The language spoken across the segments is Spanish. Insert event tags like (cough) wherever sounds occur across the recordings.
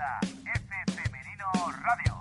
F Femenino Radio.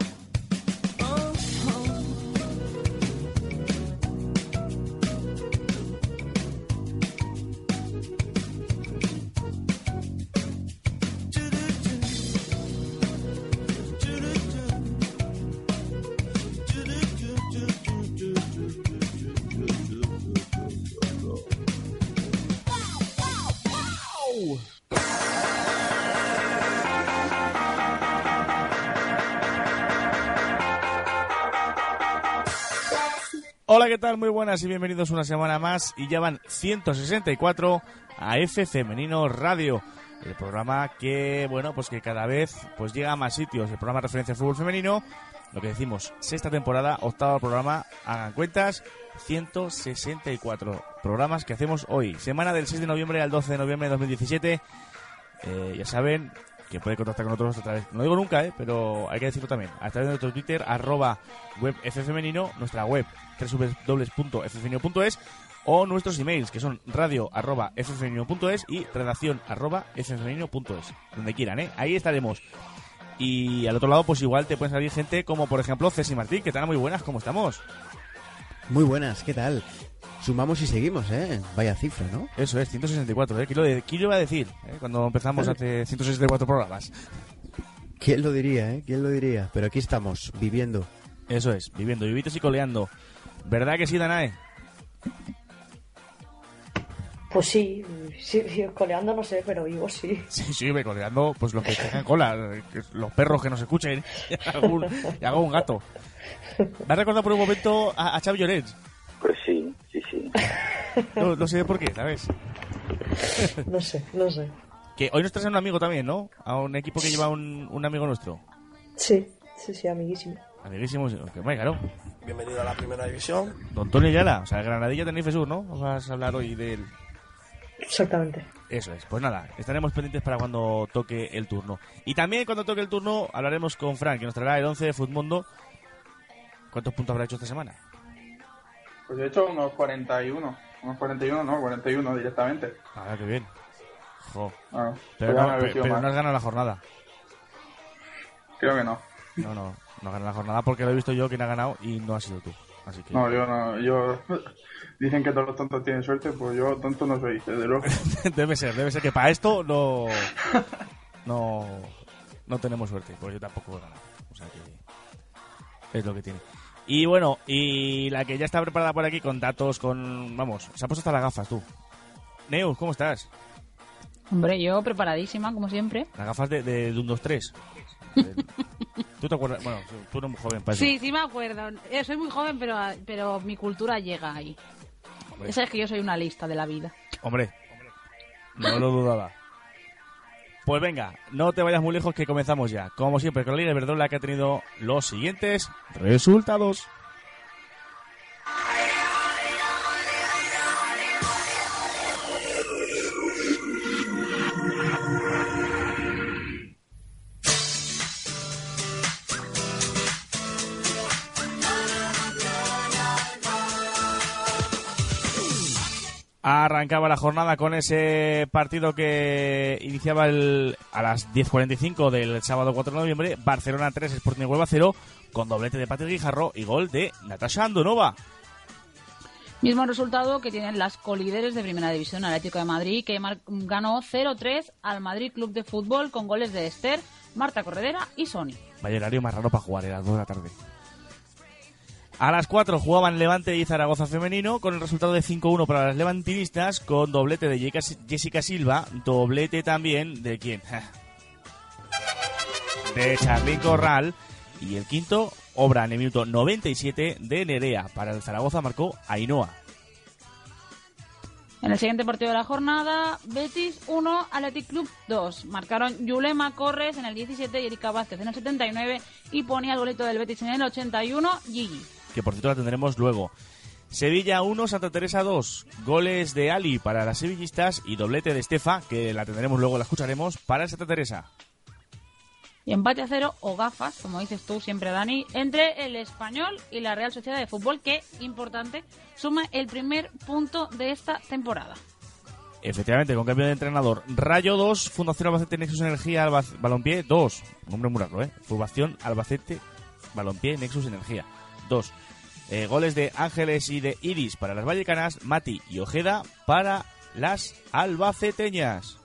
Tal? Muy buenas y bienvenidos una semana más. Y ya van 164 a F Femenino Radio. El programa que, bueno, pues que cada vez pues llega a más sitios. El programa de referencia al fútbol femenino. Lo que decimos, sexta temporada, octavo programa. Hagan cuentas, 164 programas que hacemos hoy. Semana del 6 de noviembre al 12 de noviembre de 2017. Eh, ya saben que puede contactar con nosotros a través, no digo nunca, eh, pero hay que decirlo también, a través de nuestro Twitter, arroba web ffemenino, nuestra web www.ffemenino.es o nuestros emails que son radio arroba ffemenino.es y redacción arroba ffemenino.es, donde quieran, ¿eh? ahí estaremos. Y al otro lado, pues igual te pueden salir gente como, por ejemplo, Ceci Martín, que están muy buenas, ¿cómo estamos? Muy buenas, ¿qué tal? Sumamos y seguimos, ¿eh? Vaya cifra, ¿no? Eso es, 164, ¿eh? ¿Quién lo, de- quién lo iba a decir? eh? Cuando empezamos hace 164 programas. ¿Quién lo diría, eh? ¿Quién lo diría? Pero aquí estamos, viviendo. Eso es, viviendo, vivitos y coleando. ¿Verdad que sí, Danae? Pues sí, sí, sí, coleando no sé, pero vivo sí. (laughs) Sí, sí, me coleando, pues los que tengan cola, los perros que nos escuchen, (laughs) y algún, y algún gato. Me ha recordado por un momento a, a Xavi Llorens. No, no sé por qué, ¿sabes? (laughs) No sé, no sé. Que hoy nos traes a un amigo también, ¿no? A un equipo que lleva un, un amigo nuestro. Sí, sí, sí, amiguísimo. Amiguísimo, que bueno, claro. Bienvenido a la primera división. Don Tony Ayala, o sea, Granadilla Tenerife Sur, ¿no? Vas a hablar hoy del... Exactamente. Eso es, pues nada, estaremos pendientes para cuando toque el turno. Y también cuando toque el turno hablaremos con Frank, que nos traerá el 11 de Futmundo. ¿Cuántos puntos habrá hecho esta semana? Pues he hecho unos 41. Unos 41, no, 41 directamente. Ah, qué bien. Jo. Ah, Pero, no, pero no has ganado la jornada. Creo que no. No, no, no has ganado la jornada porque lo he visto yo quien ha ganado y no ha sido tú. Así que... No, yo no. Yo... (laughs) Dicen que todos los tontos tienen suerte, pues yo tonto no soy, desde luego. (laughs) debe ser, debe ser que para esto no... No... No tenemos suerte, pues yo tampoco he ganado. O sea que... Es lo que tiene. Y bueno, y la que ya está preparada por aquí con datos, con... Vamos, se ha puesto hasta las gafas tú. Neus, ¿cómo estás? Hombre, yo preparadísima, como siempre. Las gafas de, de, de un 2 3. ¿Tú te acuerdas? Bueno, tú eres muy joven para eso. Sí, sí me acuerdo. Eh, soy muy joven, pero, pero mi cultura llega ahí. Hombre. Esa es que yo soy una lista de la vida. Hombre, no lo dudaba. Pues venga, no te vayas muy lejos que comenzamos ya. Como siempre, con la Liga Iberdrola que ha tenido los siguientes resultados. Arrancaba la jornada con ese partido que iniciaba el, a las 10.45 del sábado 4 de noviembre. Barcelona 3, Sporting Huelva 0, con doblete de Patrick Guijarro y gol de Natasha Andonova. Mismo resultado que tienen las colíderes de Primera División Atlético de Madrid, que ganó 0-3 al Madrid Club de Fútbol con goles de Esther, Marta Corredera y Sony. Vaya horario más raro para jugar, era las 2 de la tarde. A las 4 jugaban Levante y Zaragoza femenino con el resultado de 5-1 para las levantinistas con doblete de Jessica- Silva, doblete también de quién? De Charlín Corral y el quinto obra en el minuto 97 de Nerea. Para el Zaragoza marcó Ainhoa. En el siguiente partido de la jornada, Betis 1, Athletic Club 2. Marcaron Yulema Corres en el 17 y Erika Vázquez en el 79 y ponía el bolito del Betis en el 81, Gigi. Que por cierto la tendremos luego. Sevilla 1, Santa Teresa 2. Goles de Ali para las sevillistas y doblete de Estefa, que la tendremos luego, la escucharemos, para el Santa Teresa. Y empate a cero o gafas, como dices tú siempre, Dani, entre el Español y la Real Sociedad de Fútbol, que, importante, suma el primer punto de esta temporada. Efectivamente, con cambio de entrenador. Rayo 2, Fundación Albacete Nexus Energía Balompié 2. Nombre muy raro, ¿eh? Fundación Albacete Balompié Nexus Energía 2. Eh, goles de Ángeles y de Iris para las vallecanas, Mati y Ojeda para las albaceteñas.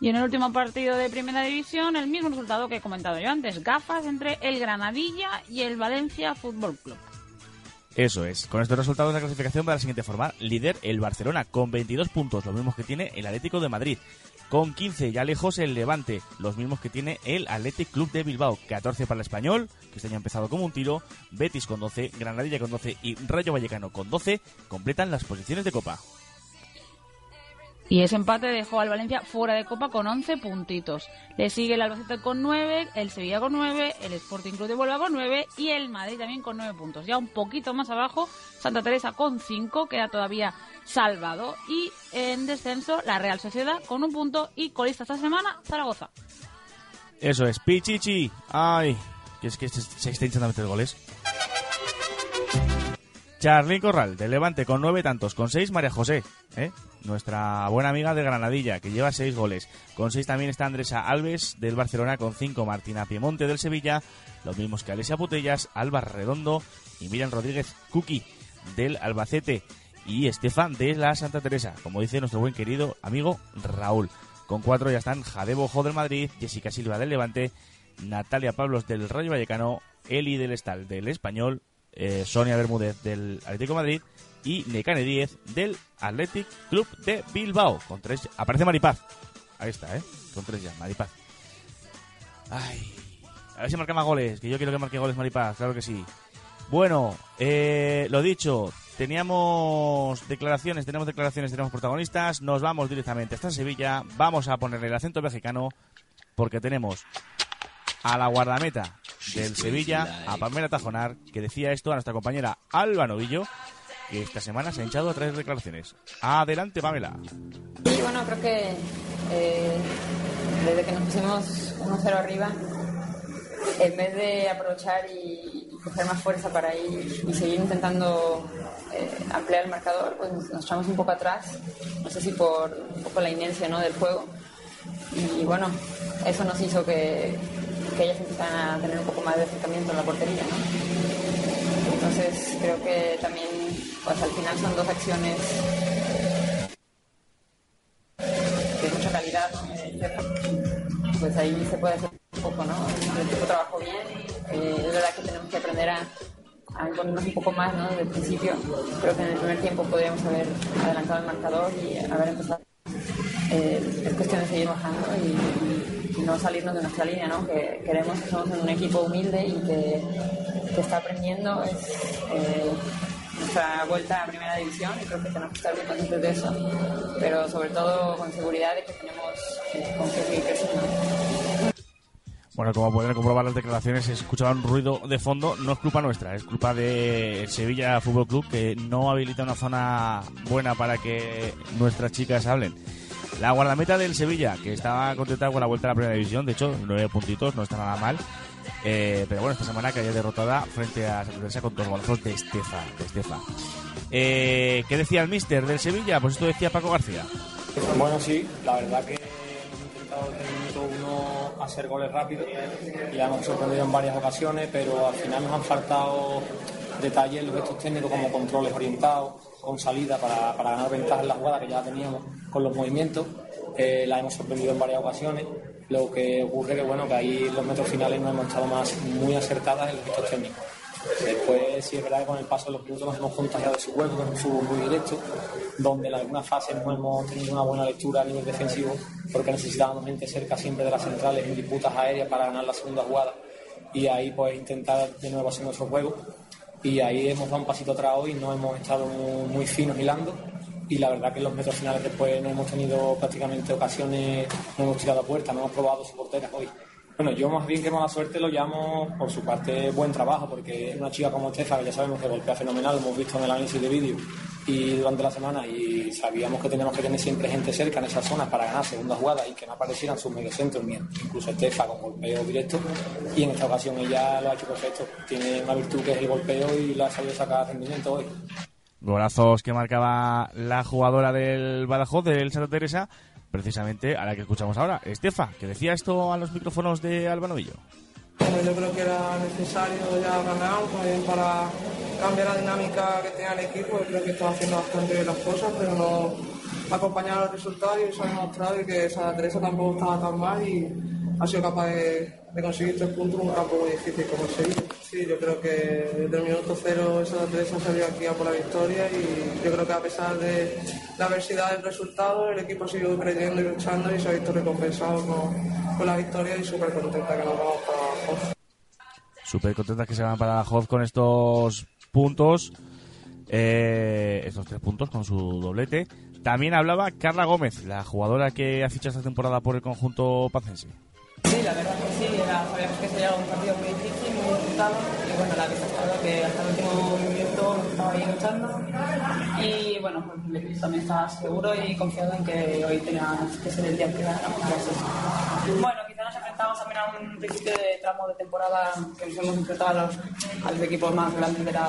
Y en el último partido de Primera División, el mismo resultado que he comentado yo antes. Gafas entre el Granadilla y el Valencia Fútbol Club. Eso es. Con estos resultados la clasificación va de la siguiente forma. Líder el Barcelona con 22 puntos, los mismos que tiene el Atlético de Madrid. Con 15 ya lejos el Levante, los mismos que tiene el Athletic Club de Bilbao. 14 para el Español, que este año ha empezado como un tiro. Betis con 12, Granadilla con 12 y Rayo Vallecano con 12 completan las posiciones de Copa. Y ese empate dejó al Valencia fuera de Copa con 11 puntitos. Le sigue el Albacete con 9, el Sevilla con 9, el Sporting Club de Huelva con 9 y el Madrid también con 9 puntos. Ya un poquito más abajo, Santa Teresa con 5, queda todavía salvado. Y en descenso, la Real Sociedad con un punto y colista esta semana, Zaragoza. Eso es, Pichichi. Ay, que es que se, está a meter goles. Charly Corral, de Levante, con nueve tantos. Con seis, María José, ¿eh? nuestra buena amiga de Granadilla, que lleva seis goles. Con seis también está Andresa Alves, del Barcelona, con cinco. Martina Piemonte, del Sevilla. Los mismos que Alesia Putellas, Alba Redondo y Miriam Rodríguez Cuqui, del Albacete. Y Estefan, de la Santa Teresa, como dice nuestro buen querido amigo Raúl. Con cuatro ya están Jade Bojo del Madrid, Jessica Silva del Levante, Natalia Pablos del Rayo Vallecano, Eli del Estal del Español, eh, Sonia Bermúdez del Atlético Madrid y Necane Díez del Athletic Club de Bilbao. Con tres, aparece Maripaz. Ahí está, ¿eh? Con tres ya, Maripaz. A ver si marca más goles, que yo quiero que marque goles Maripaz, claro que sí. Bueno, eh, lo dicho, teníamos declaraciones, tenemos declaraciones, tenemos protagonistas, nos vamos directamente hasta Sevilla, vamos a ponerle el acento mexicano porque tenemos a la guardameta del Sevilla, a Pamela Tajonar, que decía esto a nuestra compañera Alba Novillo, que esta semana se ha hinchado a traer declaraciones. Adelante, Pamela. Y bueno, creo que eh, desde que nos pusimos 1-0 arriba, en vez de aprovechar y, y coger más fuerza para ir y seguir intentando eh, ampliar el marcador, pues nos, nos echamos un poco atrás, no sé si por un poco la inercia ¿no? del juego. Y bueno, eso nos hizo que, que ellas empezaran a tener un poco más de acercamiento en la portería. ¿no? Entonces creo que también pues al final son dos acciones de mucha calidad. Eh, pues ahí se puede hacer un poco, ¿no? El equipo trabajó bien, eh, es verdad que tenemos que aprender a, a imponernos un poco más, ¿no? Desde el principio, creo que en el primer tiempo podríamos haber adelantado el marcador y haber empezado. Eh, es cuestión de seguir bajando y no salirnos de nuestra línea, ¿no? Que queremos que somos un equipo humilde y que, que está aprendiendo, es eh, nuestra vuelta a primera división y creo que tenemos que estar muy conscientes de eso, pero sobre todo con seguridad de que tenemos eh, con qué seguir creciendo. Bueno, como pueden comprobar las declaraciones, se escuchaba un ruido de fondo. No es culpa nuestra, es culpa de Sevilla Fútbol Club que no habilita una zona buena para que nuestras chicas hablen. La guardameta del Sevilla, que estaba contenta con la vuelta a la primera división, de hecho, nueve puntitos, no está nada mal. Eh, pero bueno, esta semana cayó derrotada frente a Teresa con dos golazos de Estefa. De Estefa. Eh, ¿Qué decía el mister del Sevilla? Pues esto decía Paco García. Bueno, sí, la verdad que hemos intentado desde el minuto uno hacer goles rápidos y la hemos sorprendido en varias ocasiones, pero al final nos han faltado detalles los gestos técnicos como controles orientados, con salida para, para ganar ventaja en la jugada que ya teníamos con los movimientos. Eh, la hemos sorprendido en varias ocasiones. Lo que ocurre que bueno que ahí los metros finales no hemos estado más muy acertadas en los gestos técnicos. Después, sí es verdad que con el paso de los minutos nos hemos contagiado de su juego, que es un fútbol muy directo, donde en algunas fases no hemos tenido una buena lectura a nivel defensivo, porque necesitábamos gente cerca siempre de las centrales en disputas aéreas para ganar la segunda jugada y ahí pues intentar de nuevo hacer nuestro juego. Y ahí hemos dado un pasito atrás hoy, no hemos estado muy finos hilando y la verdad que en los metros finales después no hemos tenido prácticamente ocasiones, no hemos tirado a puerta, no hemos probado su portera hoy. Bueno, yo más bien que mala suerte lo llamo por su parte buen trabajo, porque una chica como Estefa, que ya sabemos que golpea fenomenal, lo hemos visto en el análisis de vídeo y durante la semana, y sabíamos que teníamos que tener siempre gente cerca en esas zonas para ganar segunda jugada y que no aparecieran sus mediocentros, incluso Estefa con golpeo directo, y en esta ocasión ella lo ha hecho perfecto, tiene una virtud que es el golpeo y lo ha sabido sacar rendimiento hoy. Golazos que marcaba la jugadora del Badajoz, del Santa Teresa, precisamente a la que escuchamos ahora. Estefa, que decía esto a los micrófonos de Alba Novillo. Bueno, yo creo que era necesario ya ganar pues, para cambiar la dinámica que tenía el equipo. Creo que estaba haciendo bastante bien las cosas, pero no acompañar los resultados y se ha demostrado que Santa Teresa tampoco estaba tan mal y ha sido capaz de, de conseguir tres puntos en un campo muy difícil como el Sevilla. Sí, yo creo que desde el minuto cero Santa Teresa salió aquí a por la victoria y yo creo que a pesar de la adversidad del resultado, el equipo ha seguido creyendo y luchando y se ha visto recompensado con, con la victoria y súper contenta que nos vamos para Badajoz. Súper contentas que se van para Badajoz con estos puntos, eh, estos tres puntos con su doblete. También hablaba Carla Gómez, la jugadora que ha fichado esta temporada por el conjunto pacense. Sí, la verdad que sí, era, sabíamos que sería un partido muy y bueno, la vista estaba que hasta el último minuto estaba ahí luchando. Y bueno, pues también estaba seguro y confiado en que hoy tenía que ser el día que ganáramos Bueno, quizá nos enfrentamos también a un principio de tramo de temporada que nos hemos enfrentado a los, a los equipos más grandes de la,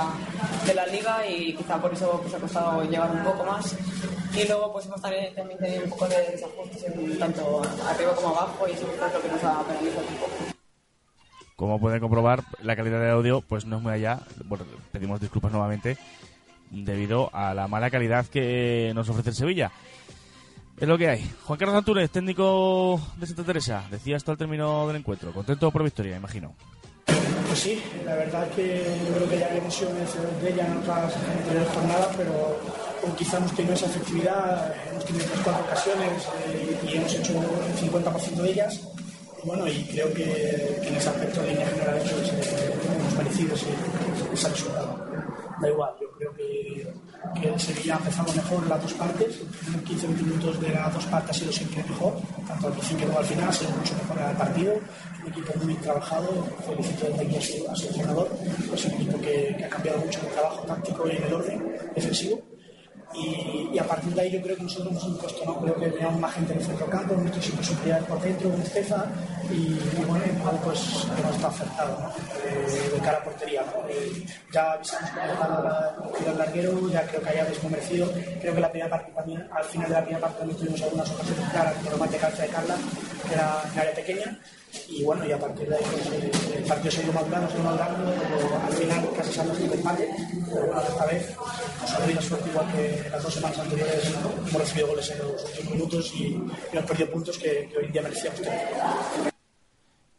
de la liga y quizá por eso pues, ha costado llevar un poco más. Y luego pues hemos también, tenido un poco de desajustes tanto arriba como abajo y eso es lo que nos ha penalizado un poco. Como pueden comprobar, la calidad de audio pues no es muy allá. Bueno, pedimos disculpas nuevamente debido a la mala calidad que nos ofrece el Sevilla. Es lo que hay. Juan Carlos Antúnez, técnico de Santa Teresa, decía esto al término del encuentro. Contento por victoria, imagino. Pues sí, la verdad que yo creo que ya habíamos sido vencedores de ella en otras anteriores jornadas, pero quizá hemos tenido esa efectividad, hemos tenido tres cuatro ocasiones eh, y hemos hecho el 50% de ellas. Bueno, y creo que, en ese aspecto, en línea general, pues, eh, hemos merecido ese, ese resultado. Da igual, yo creo que, que el Sevilla ha empezado mejor en las dos partes. Los 15 minutos de las dos partes ha sido siempre mejor, tanto al principio como al final, ha sido mucho mejor el partido. Un equipo muy trabajado, felicito desde aquí a su, a su. Es un equipo que, ha cambiado mucho en el trabajo táctico y en el orden defensivo. Y, a partir de ahí yo creo que nosotros hemos impuesto, ¿no? creo que teníamos más gente en el centro campo, tenido siempre superioridad por dentro con Estefa y, y bueno, pues hemos estado acertados ¿no? eh, de cara a portería. ¿no? Eh, ya avisamos con el al larguero, ya creo que haya desconvencido. Creo que la primera parte también, al final de la primera parte también tuvimos algunas ocasiones claras, como el mate calza de Carla, que era en área pequeña. Y bueno, y a partir de ahí pues, eh, el partido se ha ido madurando, se ha ido madurando, al final casi salió sin empate, pero bueno, esta vez nos ha tenido suerte igual que las dos semanas anteriores ¿no? hemos recibido goles en los últimos minutos y, hemos perdido puntos que, que hoy día merecíamos tener.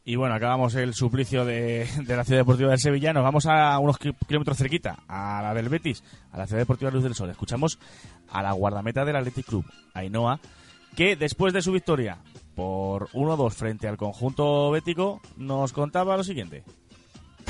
Y bueno, acabamos el suplicio de, de, la Ciudad Deportiva del Sevilla. Nos vamos a unos kilómetros cerquita, a la del Betis, a la Ciudad Deportiva Luz del Sol. Escuchamos a la guardameta del Athletic Club, Ainhoa, que después de su victoria por 1-2 frente al conjunto bético, nos contaba lo siguiente.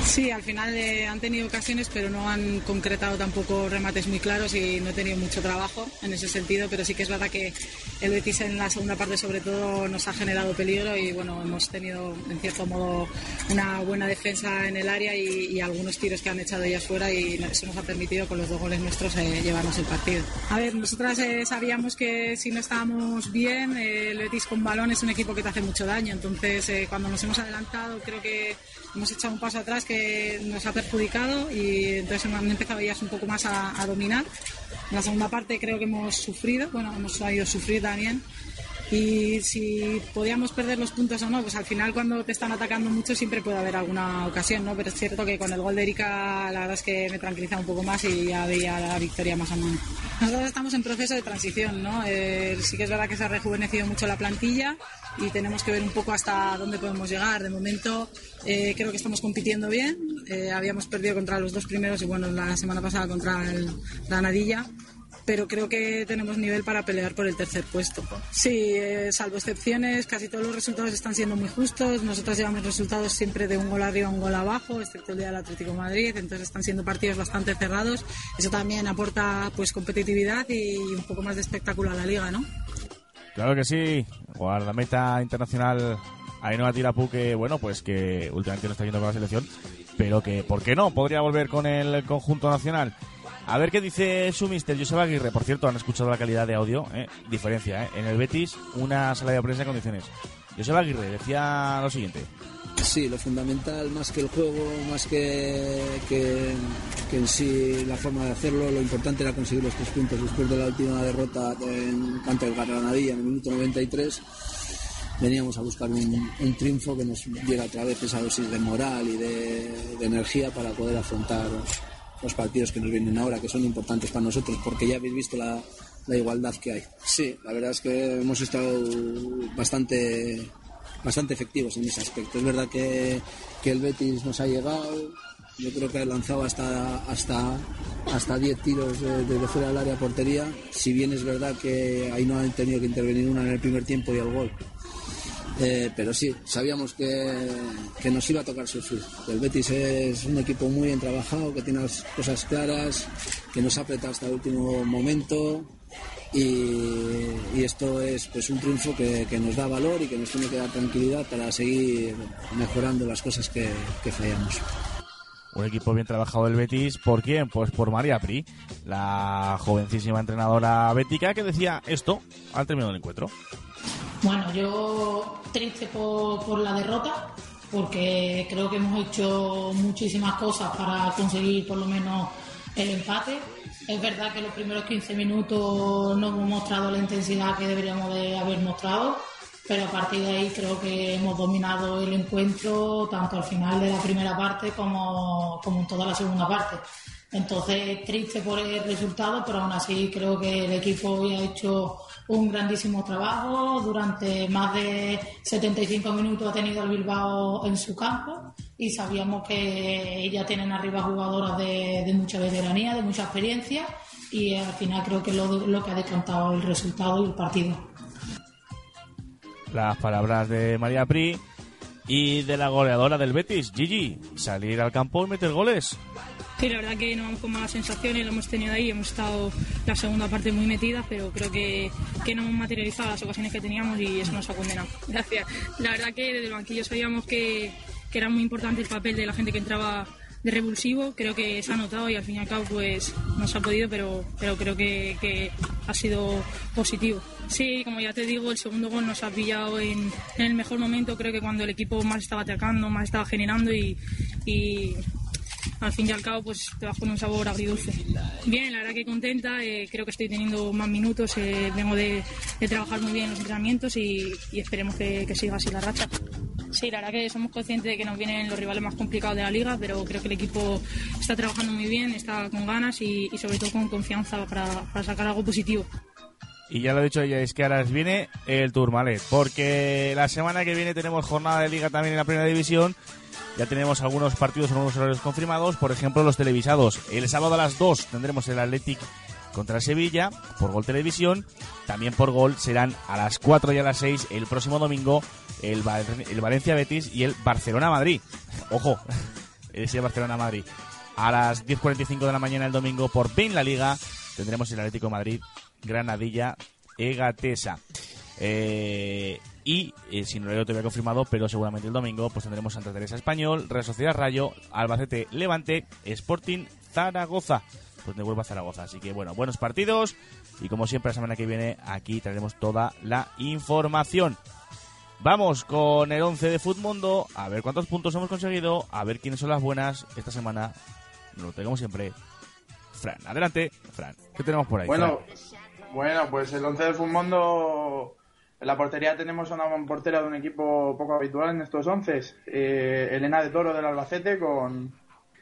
Sí, al final eh, han tenido ocasiones, pero no han concretado tampoco remates muy claros y no he tenido mucho trabajo en ese sentido, pero sí que es verdad que el Betis en la segunda parte sobre todo nos ha generado peligro y bueno, hemos tenido en cierto modo una buena defensa en el área y, algunos tiros que han echado ellas fuera y eso nos ha permitido con los dos goles nuestros eh, llevarnos el partido. A ver, nosotras eh, sabíamos que si no estábamos bien, eh, el Betis con balón es un equipo que te hace mucho daño, entonces eh, cuando nos hemos adelantado creo que hemos echado un paso atrás que nos ha perjudicado y entonces han empezado ellas un poco más a, a, dominar. En la segunda parte creo que hemos sufrido, bueno, hemos sabido sufrir también. Y si podíamos perder los puntos o no, pues al final cuando te están atacando mucho siempre puede haber alguna ocasión, ¿no? Pero es cierto que con el gol de Erika la verdad es que me tranquiliza un poco más y ya veía la victoria más o menos. Nosotros estamos en proceso de transición, ¿no? Eh, sí que es verdad que se ha rejuvenecido mucho la plantilla y tenemos que ver un poco hasta dónde podemos llegar. De momento eh, creo que estamos compitiendo bien. Eh, habíamos perdido contra los dos primeros y bueno, la semana pasada contra el Granadilla. Pero creo que tenemos nivel para pelear por el tercer puesto. Sí, eh, salvo excepciones, casi todos los resultados están siendo muy justos. Nosotros llevamos resultados siempre de un gol arriba, un gol abajo, excepto el día del Atlético de Madrid. Entonces están siendo partidos bastante cerrados. Eso también aporta pues competitividad y un poco más de espectáculo a la liga, ¿no? Claro que sí. Guardameta internacional Ainhoa Tirapu que, bueno, pues que últimamente no está yendo con la selección, pero que, ¿por qué no? Podría volver con el conjunto nacional. A ver qué dice su mister Joseba Aguirre. Por cierto, han escuchado la calidad de audio, ¿eh? diferencia. ¿eh? En el Betis, una sala de prensa en condiciones. Joseba Aguirre decía lo siguiente. Sí, lo fundamental, más que el juego, más que, que, en sí la forma de hacerlo, lo importante era conseguir los tres puntos después de la última derrota en canto Granadilla en el minuto 93. Veníamos a buscar un, un triunfo que nos diera otra vez esa dosis de moral y de, de energía para poder afrontar los partidos que nos vienen ahora, que son importantes para nosotros, porque ya habéis visto la, la igualdad que hay. Sí, la verdad es que hemos estado bastante bastante efectivos en ese aspecto. Es verdad que, que el Betis nos ha llegado, yo creo que ha lanzado hasta hasta hasta 10 tiros de- desde fuera del área portería, si bien es verdad que ahí no han tenido que intervenir una en el primer tiempo y el gol. Eh, pero sí, sabíamos que, que nos iba a tocar sufrir. El Betis es un equipo muy bien trabajado, que tiene las cosas claras, que nos ha apretado hasta el último momento y, esto es pues un triunfo que, que nos da valor y que nos tiene que dar tranquilidad para seguir mejorando las cosas que, que fallamos. Un equipo bien trabajado del Betis. ¿Por quién? Pues por María Pri, la jovencísima entrenadora bética que decía esto al término del encuentro. Bueno, yo triste por, por la derrota, porque creo que hemos hecho muchísimas cosas para conseguir por lo menos el empate. Es verdad que los primeros 15 minutos no hemos mostrado la intensidad que deberíamos de haber mostrado, pero a partir de ahí creo que hemos dominado el encuentro tanto al final de la primera parte como, como en toda la segunda parte. Entonces, triste por el resultado, pero aún así creo que el equipo hoy ha hecho un grandísimo trabajo. Durante más de 75 minutos ha tenido el Bilbao en su campo y sabíamos que ya tienen arriba jugadoras de, mucha veteranía, de mucha experiencia y al final creo que es lo, lo que ha decantado el resultado y el partido. Las palabras de María Pri y de la goleadora del Betis, Gigi. Salir al campo y meter goles. Sí, la verdad que no vamos con malas sensaciones, lo hemos tenido ahí, hemos estado la segunda parte muy metida, pero creo que, que no hemos materializado las ocasiones que teníamos y eso nos ha condenado. (laughs) Gracias. La verdad que desde el banquillo sabíamos que, que era muy importante el papel de la gente que entraba de revulsivo, creo que se ha notado y al fin y al cabo pues no se ha podido, pero, pero creo que, que ha sido positivo. Sí, como ya te digo, el segundo gol nos ha pillado en, en el mejor momento, creo que cuando el equipo más estaba atacando, más estaba generando y, y al fin y al cabo pues te vas con un sabor agridulce. Bien, la verdad que contenta, eh, creo que estoy teniendo más minutos, eh, vengo de, de trabajar muy bien en los entrenamientos y, y esperemos que, que siga así la racha. Sí, la verdad que somos conscientes de que nos vienen los rivales más complicados de la liga, pero creo que el equipo está trabajando muy bien, está con ganas y, y sobre todo con confianza para, para sacar algo positivo. Y ya lo he dicho ella, es que ahora viene el Tourmalet, porque la semana que viene tenemos jornada de liga también en la primera división. Ya tenemos algunos partidos, algunos horarios confirmados, por ejemplo los televisados. El sábado a las 2 tendremos el Athletic contra Sevilla por Gol Televisión. También por Gol serán a las 4 y a las 6 el próximo domingo el, Val- el Valencia Betis y el Barcelona Madrid. (laughs) Ojo, ese Barcelona Madrid. A las 10.45 de la mañana el domingo por Bein La Liga tendremos el Atlético Madrid Granadilla Egatesa. Eh, y eh, si no lo todavía confirmado, pero seguramente el domingo pues tendremos Santa Teresa Español, Real Sociedad Rayo, Albacete Levante, Sporting Zaragoza. Pues de vuelvo a Zaragoza. Así que bueno, buenos partidos. Y como siempre, la semana que viene aquí traeremos toda la información. Vamos con el 11 de Futmundo, a ver cuántos puntos hemos conseguido, a ver quiénes son las buenas esta semana. Lo tenemos siempre. Fran, adelante, Fran. ¿Qué tenemos por ahí? Bueno, Fran? bueno, pues el 11 del Mundo en la portería tenemos una portera de un equipo poco habitual en estos 11. Eh, Elena de Toro del Albacete con,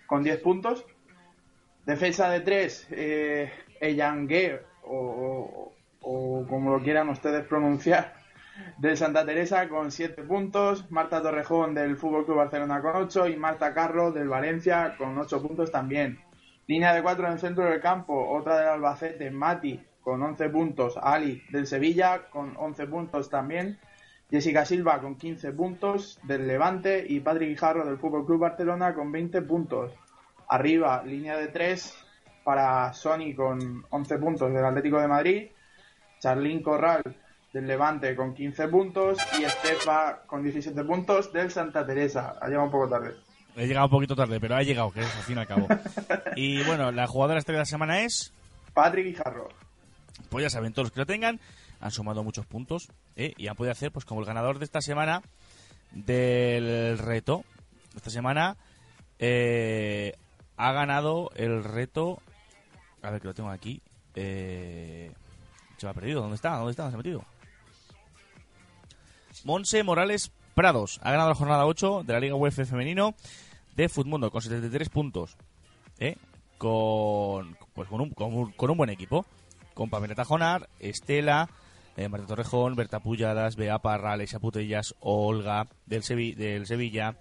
con 10 puntos. Defensa de 3, eh, Eyangue, o, o, como lo quieran ustedes pronunciar, del Santa Teresa con 7 puntos. Marta Torrejón del Fútbol Club Barcelona con 8 y Marta Carro del Valencia con 8 puntos también. Línea de 4 en el centro del campo, otra del Albacete, Mati con 11 puntos, Ali del Sevilla con 11 puntos también, Jessica Silva con 15 puntos del Levante y Patrick Guijarro del Fútbol Club Barcelona con 20 puntos. Arriba, línea de 3 para Sony con 11 puntos del Atlético de Madrid, Charlín Corral del Levante con 15 puntos y Estefa con 17 puntos del Santa Teresa. Ha llegado un poco tarde. He llegado un poquito tarde, pero ha llegado, que es al fin y al cabo. (laughs) y bueno, la jugadora estrella de la semana es. Patrick Guijarro. Pues ya saben, todos los que lo tengan, han sumado muchos puntos ¿eh? y han podido hacer, pues como el ganador de esta semana del reto. Esta semana eh, ha ganado el reto. A ver que lo tengo aquí. Eh, se me ha perdido. ¿Dónde está? ¿Dónde está? ¿Dónde se ha metido? Monse Morales Prados ha ganado la jornada 8 de la Liga UEFA femenino de Futmundo con 73 puntos. ¿eh? Con, pues con, con, un, con un buen equipo. Con Pamela Tajonar, Estela, eh, Marta Torrejón, Berta Pulladas, Bea Parra, Alexia Putellas, Olga del, Sevi- del Sevilla,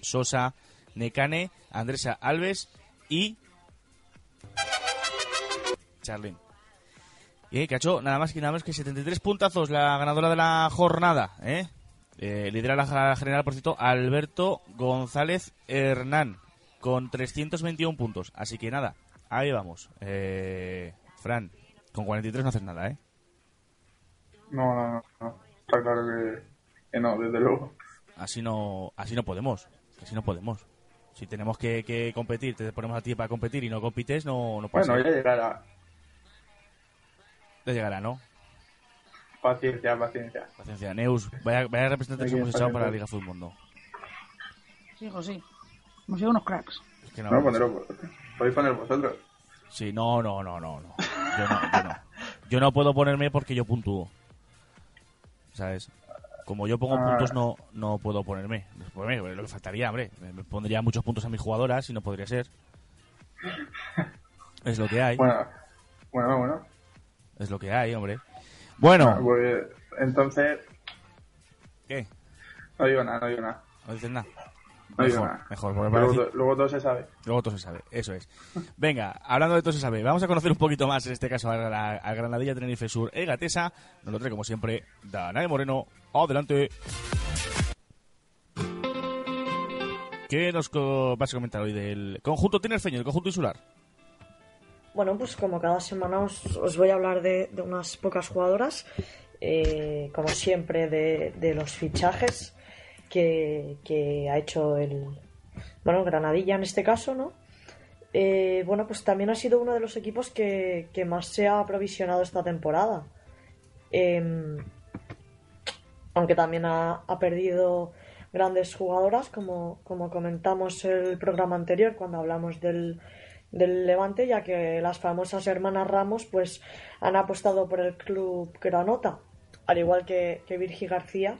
Sosa, Necane, Andresa Alves y Charlene. Y que ha hecho nada más que nada más que 73 puntazos la ganadora de la jornada. ¿eh? Eh, lidera la general, por cierto, Alberto González Hernán con 321 puntos. Así que nada, ahí vamos. Eh, Fran, con 43 no haces nada, ¿eh? No, no, no, no. Está claro que, que no, desde luego. Así no, así no podemos. Así no podemos. Si tenemos que, que competir, te ponemos a ti para competir y no compites, no, no pasa. Bueno, ya llegará. Ya llegará, ¿no? Paciencia, paciencia. Paciencia. Neus, vaya, vaya representantes Aquí hemos echado para la. Liga Fútbol Mundo. Sí, hijo, sí. Hemos sido unos cracks. Es que no, No, ponerlo. Podéis poner vosotros. Sí, no, no, no, no, no. Yo no, yo no. Yo no puedo ponerme porque yo puntúo. ¿Sabes? Como yo pongo Ah. puntos, no, no puedo ponerme. Ponerme, Lo que faltaría, hombre. Me me pondría muchos puntos a mis jugadoras y no podría ser. Es lo que hay. Bueno, bueno, bueno. Es lo que hay, hombre. Bueno, Ah, pues, entonces, ¿qué? no digo nada, no digo nada. No dices nada. Mejor, nada. mejor, porque luego, decir- todo se sabe. Luego todo se sabe, eso es. (laughs) Venga, hablando de todo se sabe, vamos a conocer un poquito más, en este caso, a la, a Granadilla Tenerife Sur Egatesa. Nos lo trae, como siempre, Danae Moreno. Adelante. ¿Qué nos co- vas a comentar hoy del conjunto tinerfeño, el conjunto insular? Bueno, pues como cada semana os, os voy a hablar de, de unas pocas jugadoras, eh, como siempre de, de los fichajes que, ha hecho el, bueno, Granadilla en este caso, ¿no? Eh, bueno, pues también ha sido uno de los equipos que, más se ha aprovisionado esta temporada. Em, aunque también ha, ha perdido grandes jugadoras, como, como comentamos en el programa anterior cuando hablamos del, del Levante, ya que las famosas hermanas Ramos pues han apostado por el club Granota, al igual que, que Virgi García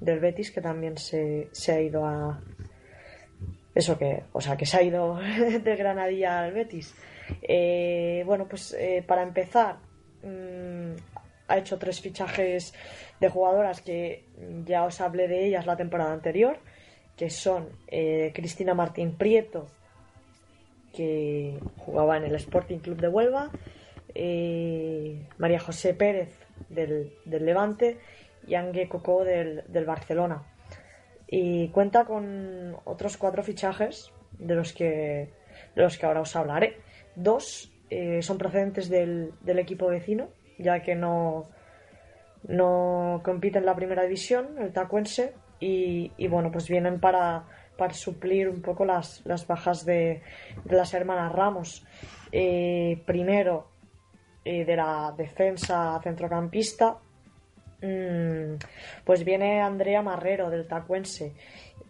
del Betis, que también se, se ha ido a... Eso que, o sea, que se ha ido (laughs) de Granadilla al Betis. Eh, bueno, pues eh, para empezar, mm, ha hecho tres fichajes de jugadoras que ya os hablé de ellas la temporada anterior, que son eh, Cristina Martín Prieto, que jugaba en el Sporting Club de Huelva, María José Pérez del, del Levante y Angue Cocó del, del Barcelona. Y cuenta con otros cuatro fichajes de los que, de los que ahora os hablaré. Dos eh, son procedentes del, del equipo vecino, ya que no, no compite en la primera división, el tacuense, y, y bueno, pues vienen para, para suplir un poco las, las bajas de, las hermanas Ramos. Eh, primero, eh, de la defensa centrocampista, pues viene Andrea Marrero del Tacuense.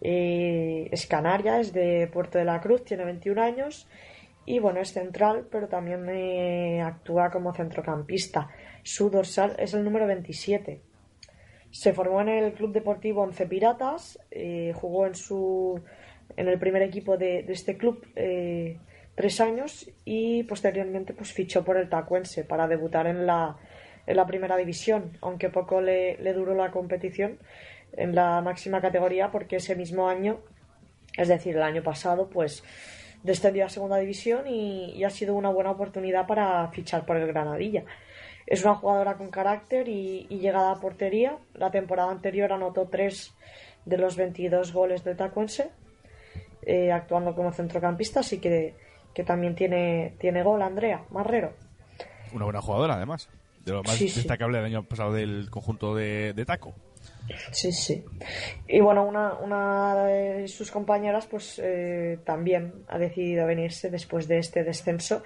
Es canaria, es de Puerto de la Cruz, tiene 21 años y bueno, es central, pero también eh, actúa como centrocampista. Su dorsal es el número 27. Se formó en el Club Deportivo Once Piratas, eh, jugó en su en el primer equipo de, de este club eh, tres años y posteriormente pues fichó por el Tacuense para debutar en la, en la primera división, aunque poco le, le duró la competición en la máxima categoría porque ese mismo año, es decir, el año pasado, pues descendió a segunda división y, ha sido una buena oportunidad para fichar por el Granadilla. Es una jugadora con carácter y, y llegada a portería. La temporada anterior anotó tres de los 22 goles del Tacuense, eh, actuando como centrocampista, así que, que también tiene, tiene gol Andrea Marrero. Una buena jugadora, además. De lo más Sí, sí. destacable del año pasado del conjunto de, de Taco. Sí, sí. Y bueno, una, una de sus compañeras pues eh, también ha decidido venirse después de este descenso,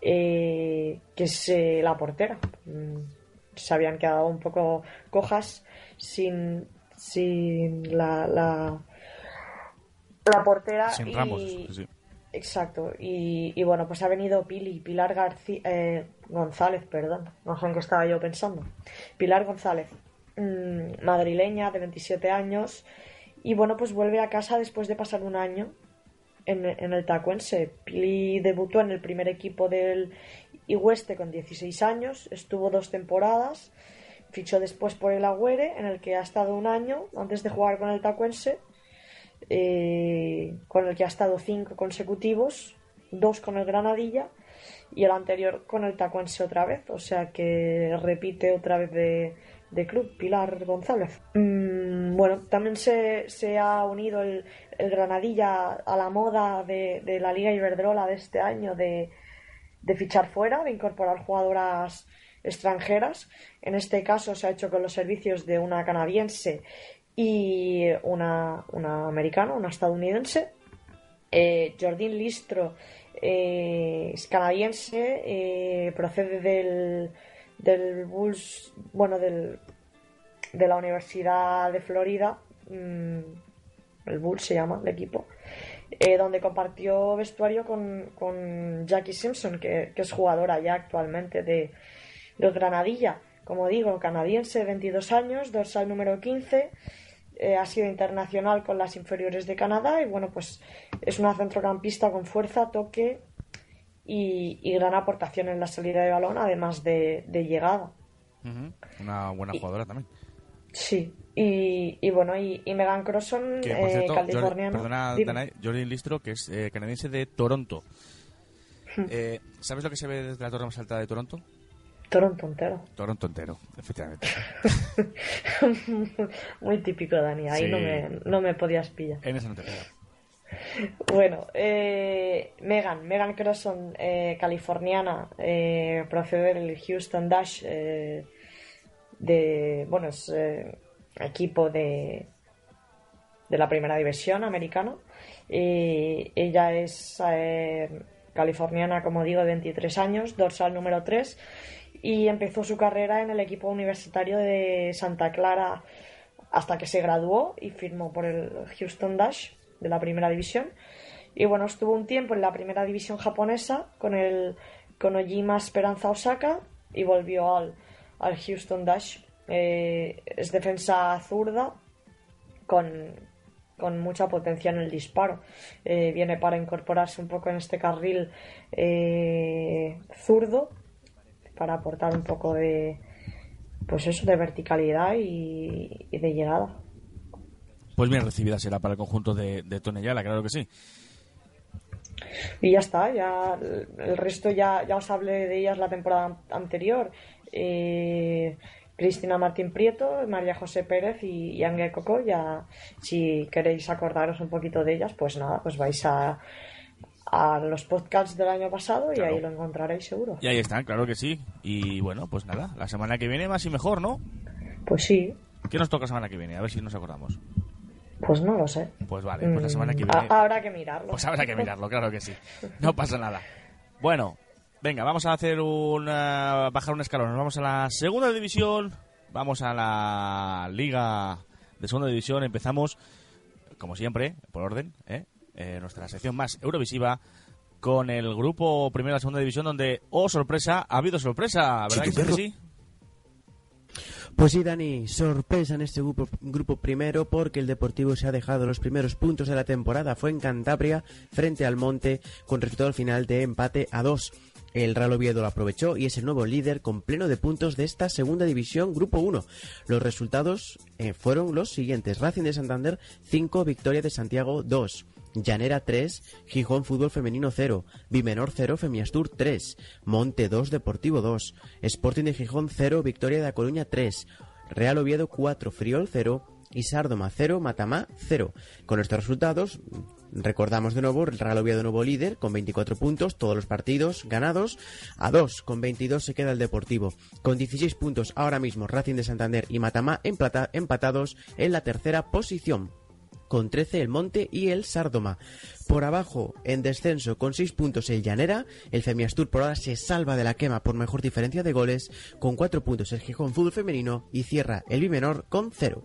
eh, que es eh, la portera. Mm, se habían quedado un poco cojas sin, sin la, la, la portera. Sin y- Ramos, sí. Exacto, y, bueno, pues ha venido Pili, Pilar García, eh, González, perdón, no sé qué estaba yo pensando. Pilar González, mm, madrileña de 27 años, y bueno, pues vuelve a casa después de pasar un año en, en el Tacuense. Pili debutó en el primer equipo del Igueste con 16 años, estuvo dos temporadas, fichó después por el Agüere, en el que ha estado un año antes de jugar con el Tacuense, eh, con el que ha estado cinco consecutivos, dos con el Granadilla y el anterior con el Tacuense otra vez, o sea que repite otra vez de, de club, Pilar González. Mm, bueno, también se, se ha unido el, Granadilla a la moda de, de la Liga Iberdrola de este año de, de fichar fuera, de incorporar jugadoras extranjeras. En este caso se ha hecho con los servicios de una canadiense y una, una americana, una estadounidense. Eh, Listro eh, es canadiense, eh, procede del, del Bulls, bueno, del, de la Universidad de Florida, mm, el Bulls se llama el equipo, eh, donde compartió vestuario con, con Jackie Simpson, que, es jugadora ya actualmente de, del Granadilla. Como digo, canadiense, 22 años, dorsal número 15, eh, ha sido internacional con las inferiores de Canadá y bueno, pues es una centrocampista con fuerza, toque y, y gran aportación en la salida de balón, además de, de llegada. Una buena jugadora también. Sí, y, y bueno, y, y Megan Crosson, Que, por eh, cierto, Jordi- californiana. perdona, Jordi Listro, que es eh, canadiense de Toronto. Hmm. Eh, ¿Sabes lo que se ve desde la torre más alta de Toronto? Toronto entero. Toronto entero, efectivamente. (laughs) Muy típico, Dani. Ahí Sí. no, me, no me podías pillar. En esa no te queda. Bueno, eh, Megan, Megan Crosson, eh, californiana, eh, procede del Houston Dash, eh, de, bueno, es eh, equipo de, de la primera división americana. Y ella es eh, californiana, como digo, de 23 años, dorsal número 3, y empezó su carrera en el equipo universitario de Santa Clara hasta que se graduó y firmó por el Houston Dash de la primera división. Y bueno, estuvo un tiempo en la primera división japonesa con el con Ojima Esperanza Osaka y volvió al, al Houston Dash. Eh, es defensa zurda con, con mucha potencia en el disparo. Eh, viene para incorporarse un poco en este carril eh, zurdo para aportar un poco de pues eso de verticalidad y, y de llegada. Pues bien recibida será para el conjunto de, de Tonellala, claro que sí. Y ya está, ya el resto ya, ya os hablé de ellas la temporada anterior. Eh, Cristina Martín Prieto, María José Pérez y, y Ángel Coco, ya si queréis acordaros un poquito de ellas, pues nada, pues vais a, a los podcasts del año pasado y Claro. ahí lo encontraréis seguro. Y ahí están, claro que sí. Y bueno, pues nada, la semana que viene más y mejor, ¿no? Pues sí, ¿Qué nos toca la semana que viene? A ver si nos acordamos. pues no lo sé. Pues vale, pues la semana que Mm, viene... ha- habrá que mirarlo. Pues habrá que (laughs) mirarlo, claro que sí. No pasa nada. Bueno, venga, vamos a hacer una... bajar un escalón. Nos vamos a la segunda división. Vamos a la liga de segunda división. Empezamos, como siempre, por orden, ¿eh? Eh, nuestra sección más eurovisiva con el grupo primero de la segunda división donde, oh sorpresa, ha habido sorpresa, ¿verdad Sí, que sí? Pues sí, Dani, sorpresa en este grupo, grupo primero porque el Deportivo se ha dejado los primeros puntos de la temporada. Fue en Cantabria frente al Monte con resultado final de empate a dos. El Real Oviedo lo aprovechó y es el nuevo líder con pleno de puntos de esta segunda división, Grupo 1. Los resultados eh, fueron los siguientes. Racing de Santander 5, Victoria de Santiago 2. Llanera 3, Gijón Fútbol Femenino 0, Bimenor 0, Femiastur 3, Monte 2, Deportivo 2, Sporting de Gijón 0, Victoria de A Coruña 3, Real Oviedo 4, Friol 0 y Sárdoma 0, Matamá 0. Con estos resultados, recordamos de nuevo, el Real Oviedo nuevo líder con 24 puntos, todos los partidos ganados, a 2 con 22 se queda el Deportivo, con 16 puntos ahora mismo Racing de Santander y Matamá empatados en la tercera posición. Con 13 el Monte y el Sárdoma. Por abajo, en descenso con 6 puntos el Llanera, el Femiastur por ahora se salva de la quema por mejor diferencia de goles, con 4 puntos el Gijón Fútbol Femenino y cierra el Bimenor con 0.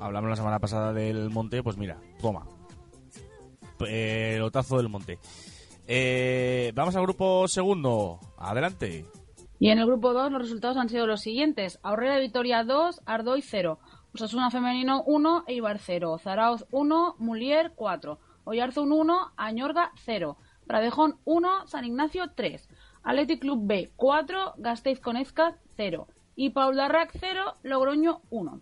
Hablamos la semana pasada del Monte, pues mira, toma. Pelotazo del Monte. Eh, vamos al grupo segundo. Adelante. Y en el grupo 2 los resultados han sido los siguientes. Aurrera de Vitoria 2, Ardoy 0. Osasuna Femenino 1, Eibar 0. Zarauz 1, Mulier 4. Oyarzun 1, Añorga 0. Pradejón 1, San Ignacio 3. Athletic Club B 4, Gasteiz Conezca 0. Y Paul Darrac 0, Logroño 1.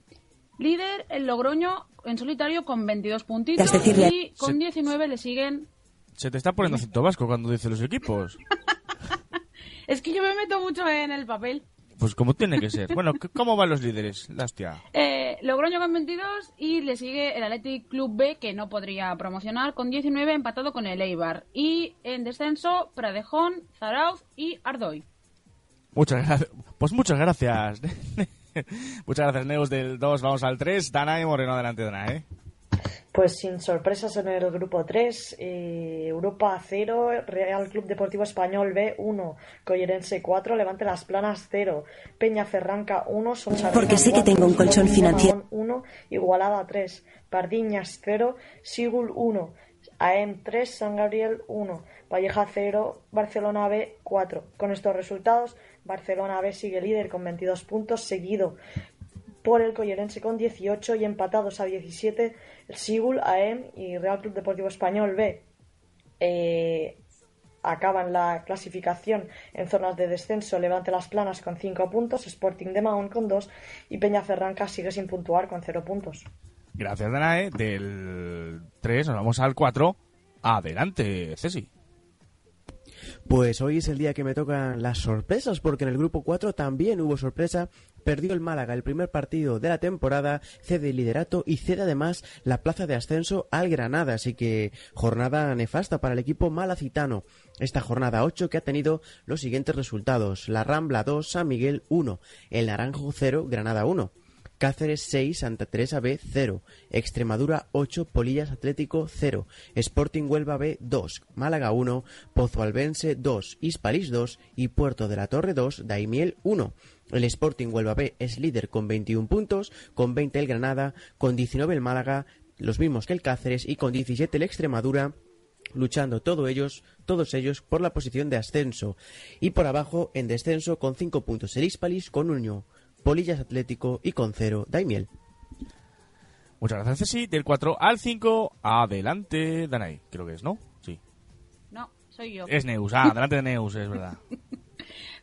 Líder el Logroño en solitario con 22 puntitos y con 19 le siguen... Se te está poniendo acento vasco cuando dice los equipos. (laughs) Es que yo me meto mucho en el papel. Pues como tiene que ser. Bueno, ¿cómo van los líderes? La hostia. Eh, Logroño con 22 y le sigue el Athletic Club B que no podría promocionar con 19 empatado con el Eibar. Y en descenso Pradejón, Zarauz y Ardoy. Muchas gracias. Pues muchas gracias. (laughs) muchas gracias, Neus. Del 2 vamos al 3. Dana y Moreno, adelante, Dana, ¿eh? Pues sin sorpresas en el grupo 3, eh, Europa 0, Real Club Deportivo Español B 1, Collerense 4, Levante Las Planas 0, Peña Ferranca 1, Porque sé que tengo un colchón financiero. 1, Igualada 3, Pardiñas 0, Sigul 1, AEM 3, San Gabriel 1, Valleja 0, Barcelona B 4. Con estos resultados, Barcelona B sigue líder con 22 puntos, seguido por el Collerense con 18 y empatados a 17 el Sigul, AEM y Real Club Deportivo Español B. Eh, acaban la clasificación en zonas de descenso Levante Las Planas con 5 puntos, Sporting de Mahón con 2 y Peña Ferranca sigue sin puntuar con 0 puntos. Gracias, Danae. Del 3 nos vamos al 4. Adelante, Ceci. Pues hoy es el día que me tocan las sorpresas, porque en el grupo 4 también hubo sorpresa. Perdió el Málaga el primer partido de la temporada, cede el liderato y cede además la plaza de ascenso al Granada. Así que jornada nefasta para el equipo malacitano. Esta jornada 8 que ha tenido los siguientes resultados. La Rambla 2, San Miguel 1, el Naranjo 0, Granada 1. Cáceres 6, Santa Teresa B 0, Extremadura 8, Polillas Atlético 0, Sporting Huelva B 2, Málaga 1, Pozo Albense 2, Hispalis 2 y Puerto de la Torre 2, Daimiel 1. El Sporting Huelva B es líder con 21 puntos, con 20 el Granada, con 19 el Málaga, los mismos que el Cáceres y con 17 el Extremadura luchando todos ellos, todos ellos por la posición de ascenso. Y por abajo, en descenso, con 5 puntos el Hispalis, con 1 Polillas Atlético y con 0 Daimiel. Muchas gracias, Ceci. Del 4 al 5, adelante, Danae. Creo que es, ¿no? Sí. No, soy yo. Es Neus. Ah, adelante de Neus, es verdad. (laughs)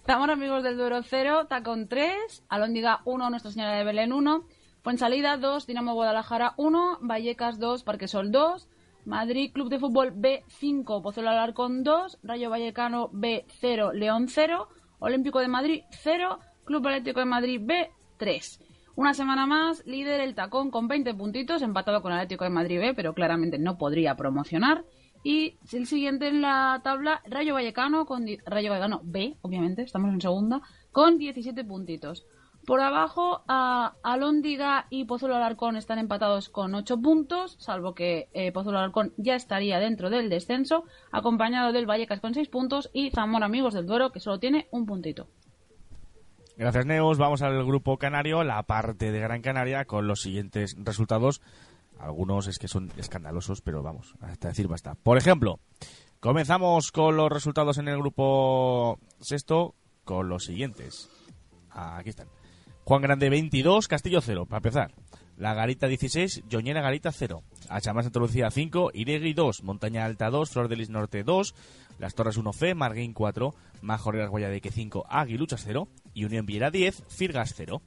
Zamora Amigos del Duero 0, Tacón 3, Alóndiga 1, Nuestra Señora de Belén 1, Fuensalida 2, Dinamo Guadalajara 1, Vallecas 2, Parquesol 2, Madrid Club de Fútbol B 5, Pozuelo Alarcón 2, Rayo Vallecano B 0, León 0, Olímpico de Madrid 0, Club Atlético de Madrid B 3. Una semana más, líder el Tacón con 20 puntitos, empatado con Atlético de Madrid B, pero claramente no podría promocionar. Y el siguiente en la tabla, Rayo Vallecano, con Rayo Vallecano B, obviamente, estamos en segunda, con 17 puntitos. Por abajo, a Alóndiga y Pozuelo Alarcón están empatados con 8 puntos, salvo que eh, Pozuelo Alarcón ya estaría dentro del descenso, acompañado del Vallecas con 6 puntos y Zamora Amigos del Duero, que solo tiene un puntito. Gracias, Neus. Vamos al grupo canario, la parte de Gran Canaria, con los siguientes resultados. Algunos es que son escandalosos, pero vamos, hasta decir basta. Por ejemplo, comenzamos con los resultados en el grupo sexto, con los siguientes. Aquí están. Juan Grande 22, Castillo 0, para empezar. La Garita 16, Joñera Garita 0. Achamás Santa Lucía 5, Iregui 2, Montaña Alta 2, Flor de Lis Norte 2, Las Torres 1 F, Marguín 4, Majorreras Guayadeque 5, Aguiluchas 0 y Unión Viera 10, Firgas 0.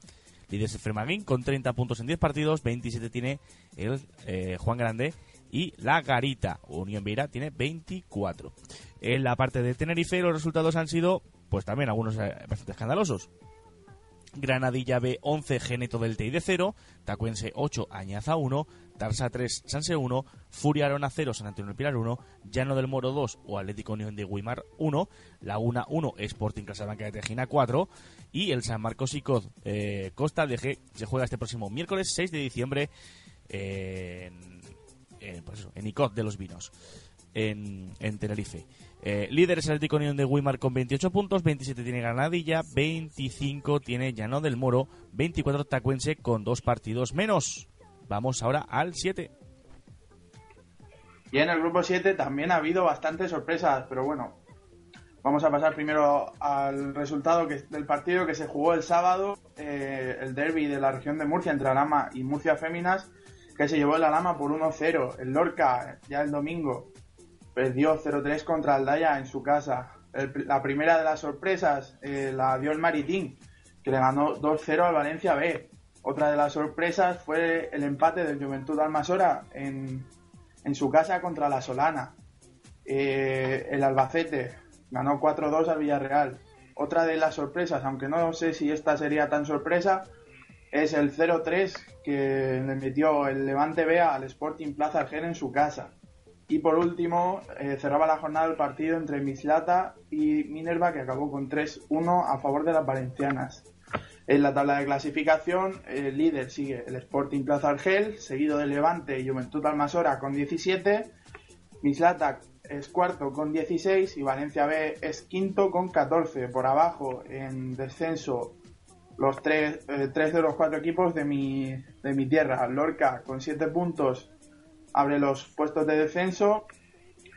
Líder es Fermaguín con 30 puntos en 10 partidos, 27 tiene el eh, Juan Grande y la Garita. Unión Viera tiene 24. En la parte de Tenerife los resultados han sido, pues también algunos eh, bastante escandalosos. Granadilla B 11, Geneto del TI de 0, Tacuense 8, Añaza 1, Tarsa 3, Sanse 1, Furia Arona 0, San Antonio del Pilar 1, Llano del Moro 2 o Atlético Unión de Guimar 1, Laguna 1, Sporting Casablanca de Tejina 4 y el San Marcos y Cod, eh, Costa de G se juega este próximo miércoles 6 de diciembre en pues eso, en ICOT de los Vinos, en, en Tenerife. Eh, líder es el Atlético Unión de Weimar con 28 puntos, 27 tiene Granadilla, 25 tiene Llano del Moro, 24 Tacuense con dos partidos menos. Vamos ahora al 7. Y en el grupo 7 también ha habido bastantes sorpresas, pero bueno, vamos a pasar primero al resultado del partido que se jugó el sábado, eh, el derby de la región de Murcia entre Alama y Murcia Féminas, que se llevó el Alama por 1-0. El Lorca, ya el domingo, perdió 0-3 contra Aldaya en su casa. La primera de las sorpresas eh, la dio el Maritín, que le ganó 2-0 al Valencia B. Otra de las sorpresas fue el empate del Juventud Almasora en, en su casa contra la Solana. Eh, el Albacete ganó 4-2 al Villarreal. Otra de las sorpresas, aunque no sé si esta sería tan sorpresa, es el 0-3 que le metió el Levante B al Sporting Plaza Argel en su casa. Y por último, eh, cerraba la jornada el partido entre Mislata y Minerva, que acabó con 3-1 a favor de las valencianas. En la tabla de clasificación, el líder sigue el Sporting Plaza Argel, seguido de Levante y Juventud Almasora con 17. Mislata es cuarto con 16 y Valencia B es quinto con 14. Por abajo, en descenso, los tres, eh, tres de los cuatro equipos de mi, de mi tierra. Lorca con 7 puntos abre los puestos de descenso.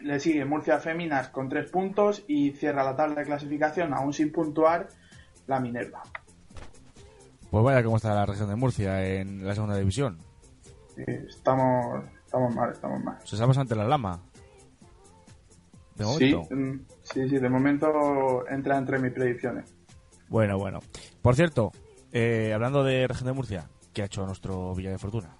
Le sigue Murcia Féminas con 3 puntos y cierra la tabla de clasificación aún sin puntuar la Minerva. Pues vaya cómo está la región de Murcia en la segunda división. Estamos, estamos mal, estamos mal. Se estamos ante la Lama. De Sí, momento. mm, sí, sí, de momento entra entre mis predicciones. Bueno, bueno. Por cierto, eh, hablando de región de Murcia, ¿qué ha hecho nuestro Villa de Fortuna?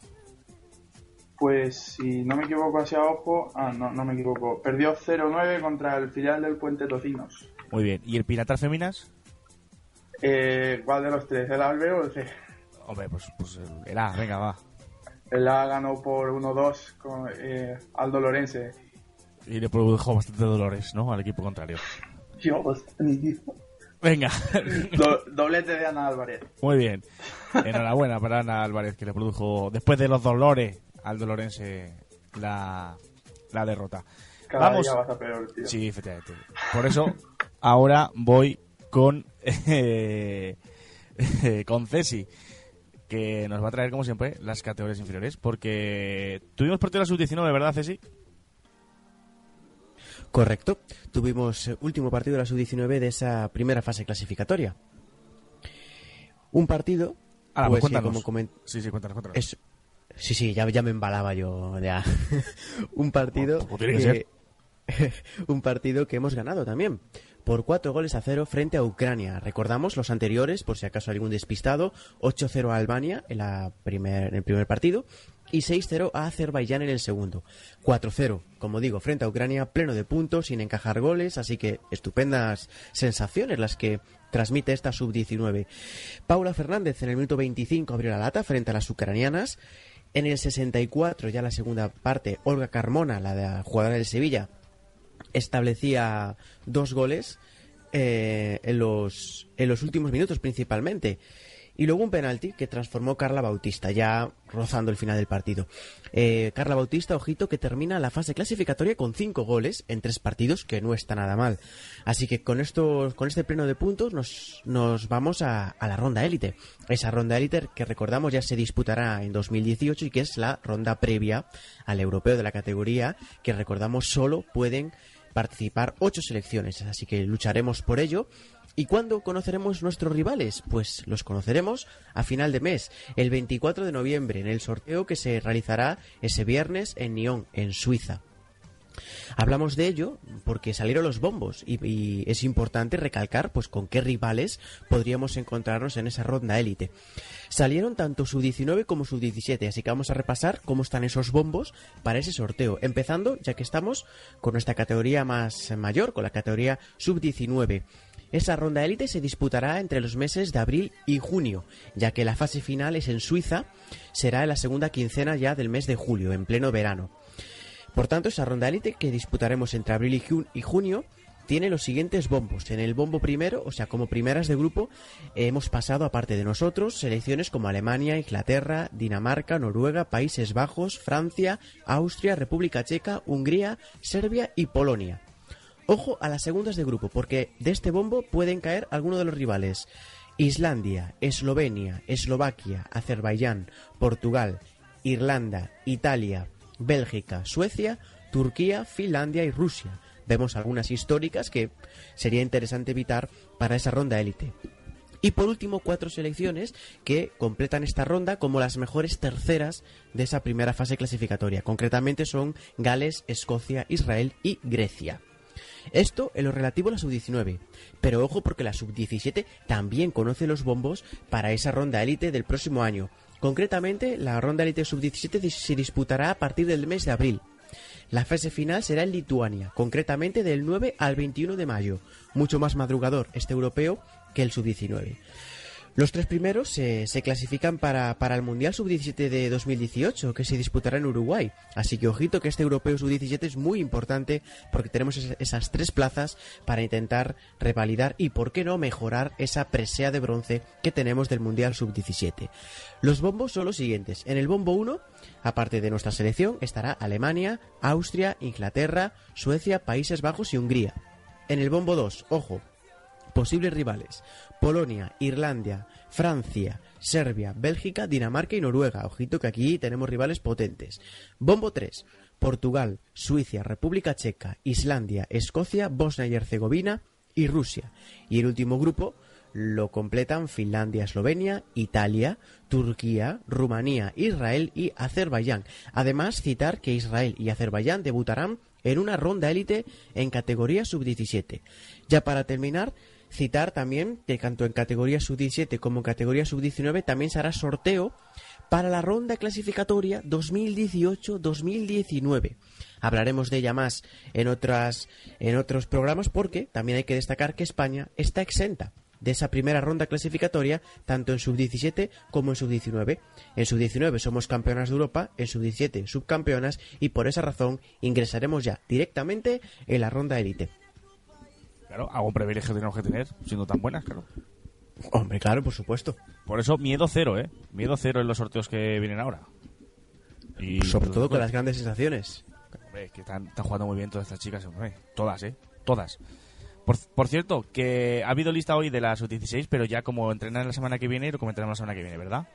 Pues si no me equivoco hacia ojo, ah, no, no me equivoco, perdió 0-9 contra el filial del Puente Tocinos. Muy bien. ¿Y el Pinatar Féminas? Eh, ¿Cuál de los tres? ¿El Albe o el C? Hombre, pues, pues el, el A, venga, va. El A ganó por 1-2 con eh, Aldo Lorense. Y le produjo bastante dolores, ¿no? Al equipo contrario. Dios, Venga. Do- doblete de Ana Álvarez. Muy bien. Enhorabuena para Ana Álvarez, que le produjo, después de los dolores, al Dolorense la, la derrota. Cada Vamos. día vas a peor, tío. Sí, efectivamente. Por eso, ahora voy con, eh, (laughs) con Cesi, que nos va a traer, como siempre, las categorías inferiores. Porque tuvimos partido de la sub-19, ¿verdad, Cesi? Correcto. Tuvimos eh, último partido de la sub-19 de esa primera fase clasificatoria. Un partido. Ahora, pues, pues, cuéntanos. como comen- Sí, sí, cuéntanos, cuéntanos. es- Sí, sí, ya, ya me embalaba yo. Ya. (laughs) un partido. Como tiene que (laughs) un partido que hemos ganado también. Por cuatro goles a cero frente a Ucrania. Recordamos los anteriores, por si acaso algún despistado. 8-0 a Albania en, la primer, en el primer partido. Y 6-0 a Azerbaiyán en el segundo. 4-0, como digo, frente a Ucrania, pleno de puntos, sin encajar goles. Así que estupendas sensaciones las que transmite esta sub-19. Paula Fernández en el minuto 25 abrió la lata frente a las ucranianas. En el 64, ya la segunda parte, Olga Carmona, la, de la jugadora del Sevilla, establecía dos goles eh, en, los, en los últimos minutos principalmente. Y luego un penalti que transformó Carla Bautista, ya rozando el final del partido. Eh, Carla Bautista, ojito, que termina la fase clasificatoria con cinco goles en tres partidos, que no está nada mal. Así que con, estos, con este pleno de puntos nos, nos vamos a, a la ronda élite. Esa ronda élite que recordamos ya se disputará en 2018 y que es la ronda previa al europeo de la categoría, que recordamos solo pueden participar ocho selecciones, así que lucharemos por ello. ¿Y cuándo conoceremos nuestros rivales? Pues los conoceremos a final de mes, el 24 de noviembre, en el sorteo que se realizará ese viernes en Nyon, en Suiza. Hablamos de ello porque salieron los bombos y, es importante recalcar pues con qué rivales podríamos encontrarnos en esa ronda élite. Salieron tanto su 19 como su 17, así que vamos a repasar cómo están esos bombos para ese sorteo. Empezando, ya que estamos con nuestra categoría más mayor, con la categoría sub-19. Esa ronda élite se disputará entre los meses de abril y junio, ya que la fase final es en Suiza, será en la segunda quincena ya del mes de julio, en pleno verano. Por tanto, esa ronda élite que disputaremos entre abril y, ju- y junio tiene los siguientes bombos. En el bombo primero, o sea, como primeras de grupo, hemos pasado, aparte de nosotros, selecciones como Alemania, Inglaterra, Dinamarca, Noruega, Países Bajos, Francia, Austria, República Checa, Hungría, Serbia y Polonia. Ojo a las segundas de grupo, porque de este bombo pueden caer algunos de los rivales. Islandia, Eslovenia, Eslovaquia, Azerbaiyán, Portugal, Irlanda, Italia, Bélgica, Suecia, Turquía, Finlandia y Rusia. Vemos algunas históricas que sería interesante evitar para esa ronda élite. Y por último, cuatro selecciones que completan esta ronda como las mejores terceras de esa primera fase clasificatoria. Concretamente son Gales, Escocia, Israel y Grecia. Esto en lo relativo a la sub-19. Pero ojo porque la sub-17 también conoce los bombos para esa ronda élite del próximo año. Concretamente, la ronda élite sub-17 se disputará a partir del mes de abril. La fase final será en Lituania, concretamente del 9 al 21 de mayo, mucho más madrugador este europeo que el sub-19. Los tres primeros se, clasifican para, el Mundial Sub-17 de 2018, que se disputará en Uruguay. Así que ojito que este Europeo Sub-17 es muy importante porque tenemos es, esas tres plazas para intentar revalidar y, por qué no, mejorar esa presea de bronce que tenemos del Mundial Sub-17. Los bombos son los siguientes. En el bombo 1, aparte de nuestra selección, estará Alemania, Austria, Inglaterra, Suecia, Países Bajos y Hungría. En el bombo 2, ojo, posibles rivales. Polonia, Irlanda, Francia, Serbia, Bélgica, Dinamarca y Noruega. Ojito que aquí tenemos rivales potentes. Bombo 3. Portugal, Suiza, República Checa, Islandia, Escocia, Bosnia y Herzegovina y Rusia. Y el último grupo lo completan Finlandia, Eslovenia, Italia, Turquía, Rumanía, Israel y Azerbaiyán. Además, citar que Israel y Azerbaiyán debutarán en una ronda élite en categoría sub-17. Ya para terminar, citar también que tanto en categoría sub-17 como en categoría sub-19 también se hará sorteo para la ronda clasificatoria 2018-2019. Hablaremos de ella más en otras en otros programas porque también hay que destacar que España está exenta de esa primera ronda clasificatoria tanto en sub-17 como en sub-19. En sub-19 somos campeonas de Europa, en sub-17 subcampeonas y por esa razón ingresaremos ya directamente en la ronda élite. Claro, algún privilegio tenemos que tener, siendo tan buenas, claro. Hombre, claro, por supuesto. Por eso, miedo cero, ¿eh? Miedo cero en los sorteos que vienen ahora. Y Sobre todo con las grandes sensaciones. Hombre, que están, están, jugando muy bien todas estas chicas, hombre. Todas, ¿eh? Todas. Por, por, cierto, que ha habido lista hoy de las 16 pero ya como entrenan la semana que viene, lo comentaremos la semana que viene, ¿verdad?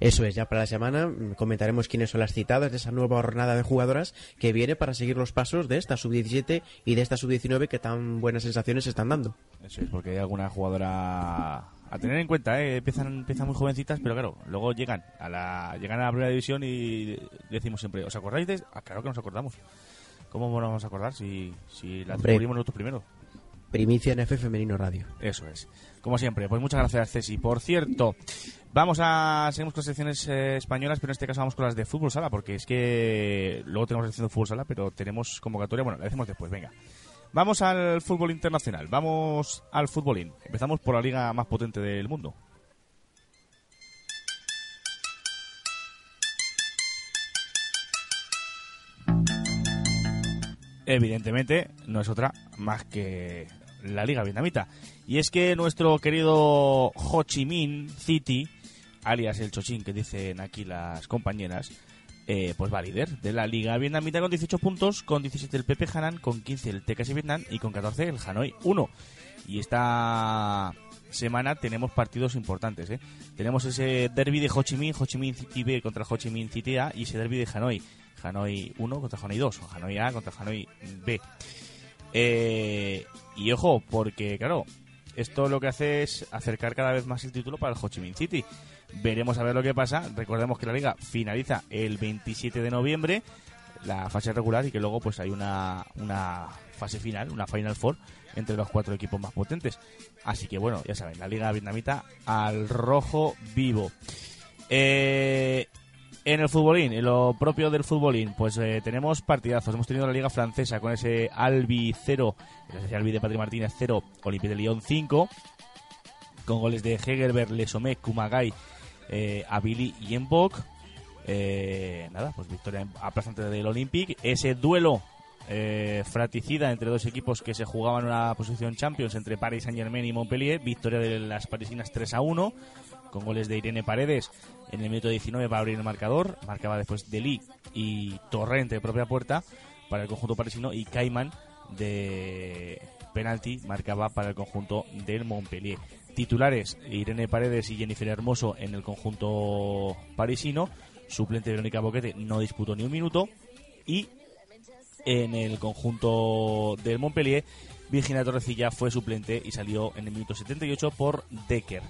Eso es, ya para la semana comentaremos quiénes son las citadas de esa nueva jornada de jugadoras que viene para seguir los pasos de esta sub-17 y de esta sub-19 que tan buenas sensaciones están dando. Eso es, porque hay alguna jugadora a tener en cuenta, ¿eh? empiezan, empiezan muy jovencitas, pero claro, luego llegan a la llegan a la primera división y decimos siempre, ¿os acordáis de...? Ah, claro que nos acordamos. ¿Cómo nos vamos a acordar si, si la descubrimos nosotros primero? Primicia en F Femenino Radio. Eso es. Como siempre, pues muchas gracias, Ceci. Por cierto, vamos a. Seguimos con las secciones eh, españolas, pero en este caso vamos con las de fútbol sala, porque es que luego tenemos sección de fútbol sala, pero tenemos convocatoria. Bueno, la decimos después, venga. Vamos al fútbol internacional, vamos al futbolín. Empezamos por la liga más potente del mundo. Evidentemente, no es otra más que la liga vietnamita. Y es que nuestro querido Ho Chi Minh City, alias el Chochín que dicen aquí las compañeras, eh, pues va líder de la liga vietnamita con 18 puntos, con 17 el Pepe Hanan, con 15 el TKC Vietnam y con 14 el Hanoi 1. Y esta semana tenemos partidos importantes, ¿eh? Tenemos ese derby de Ho Chi Minh, Ho Chi Minh City B contra Ho Chi Minh City A y ese derby de Hanoi. Hanoi 1 contra Hanoi 2, o Hanoi A contra Hanoi B. Eh, y ojo, porque claro, esto lo que hace es acercar cada vez más el título para el Ho Chi Minh City. Veremos a ver lo que pasa. Recordemos que la liga finaliza el 27 de noviembre, la fase regular, y que luego pues hay una, una fase final, una Final Four, entre los cuatro equipos más potentes. Así que bueno, ya saben, la liga vietnamita al rojo vivo. Eh, en el futbolín, en lo propio del futbolín, pues eh, tenemos partidazos. Hemos tenido la Liga Francesa con ese Albi 0, ese Albi de Patri Martínez 0, Olympique de Lyon 5, con goles de Hegerberg, Lesomé, Kumagai, eh, Abili y Mbok. Eh, nada, pues victoria aplastante del Olympique. Ese duelo eh, fratricida entre dos equipos que se jugaban una posición Champions entre Paris Saint Germain y Montpellier. Victoria de las parisinas 3 a 1 con goles de Irene Paredes en el minuto 19 para abrir el marcador. Marcaba después Deli y Torrente de propia puerta para el conjunto parisino y Cayman de penalti marcaba para el conjunto del Montpellier. Titulares Irene Paredes y Jennifer Hermoso en el conjunto parisino. Suplente Verónica Boquete no disputó ni un minuto. Y en el conjunto del Montpellier, Virginia Torrecilla fue suplente y salió en el minuto 78 por Decker.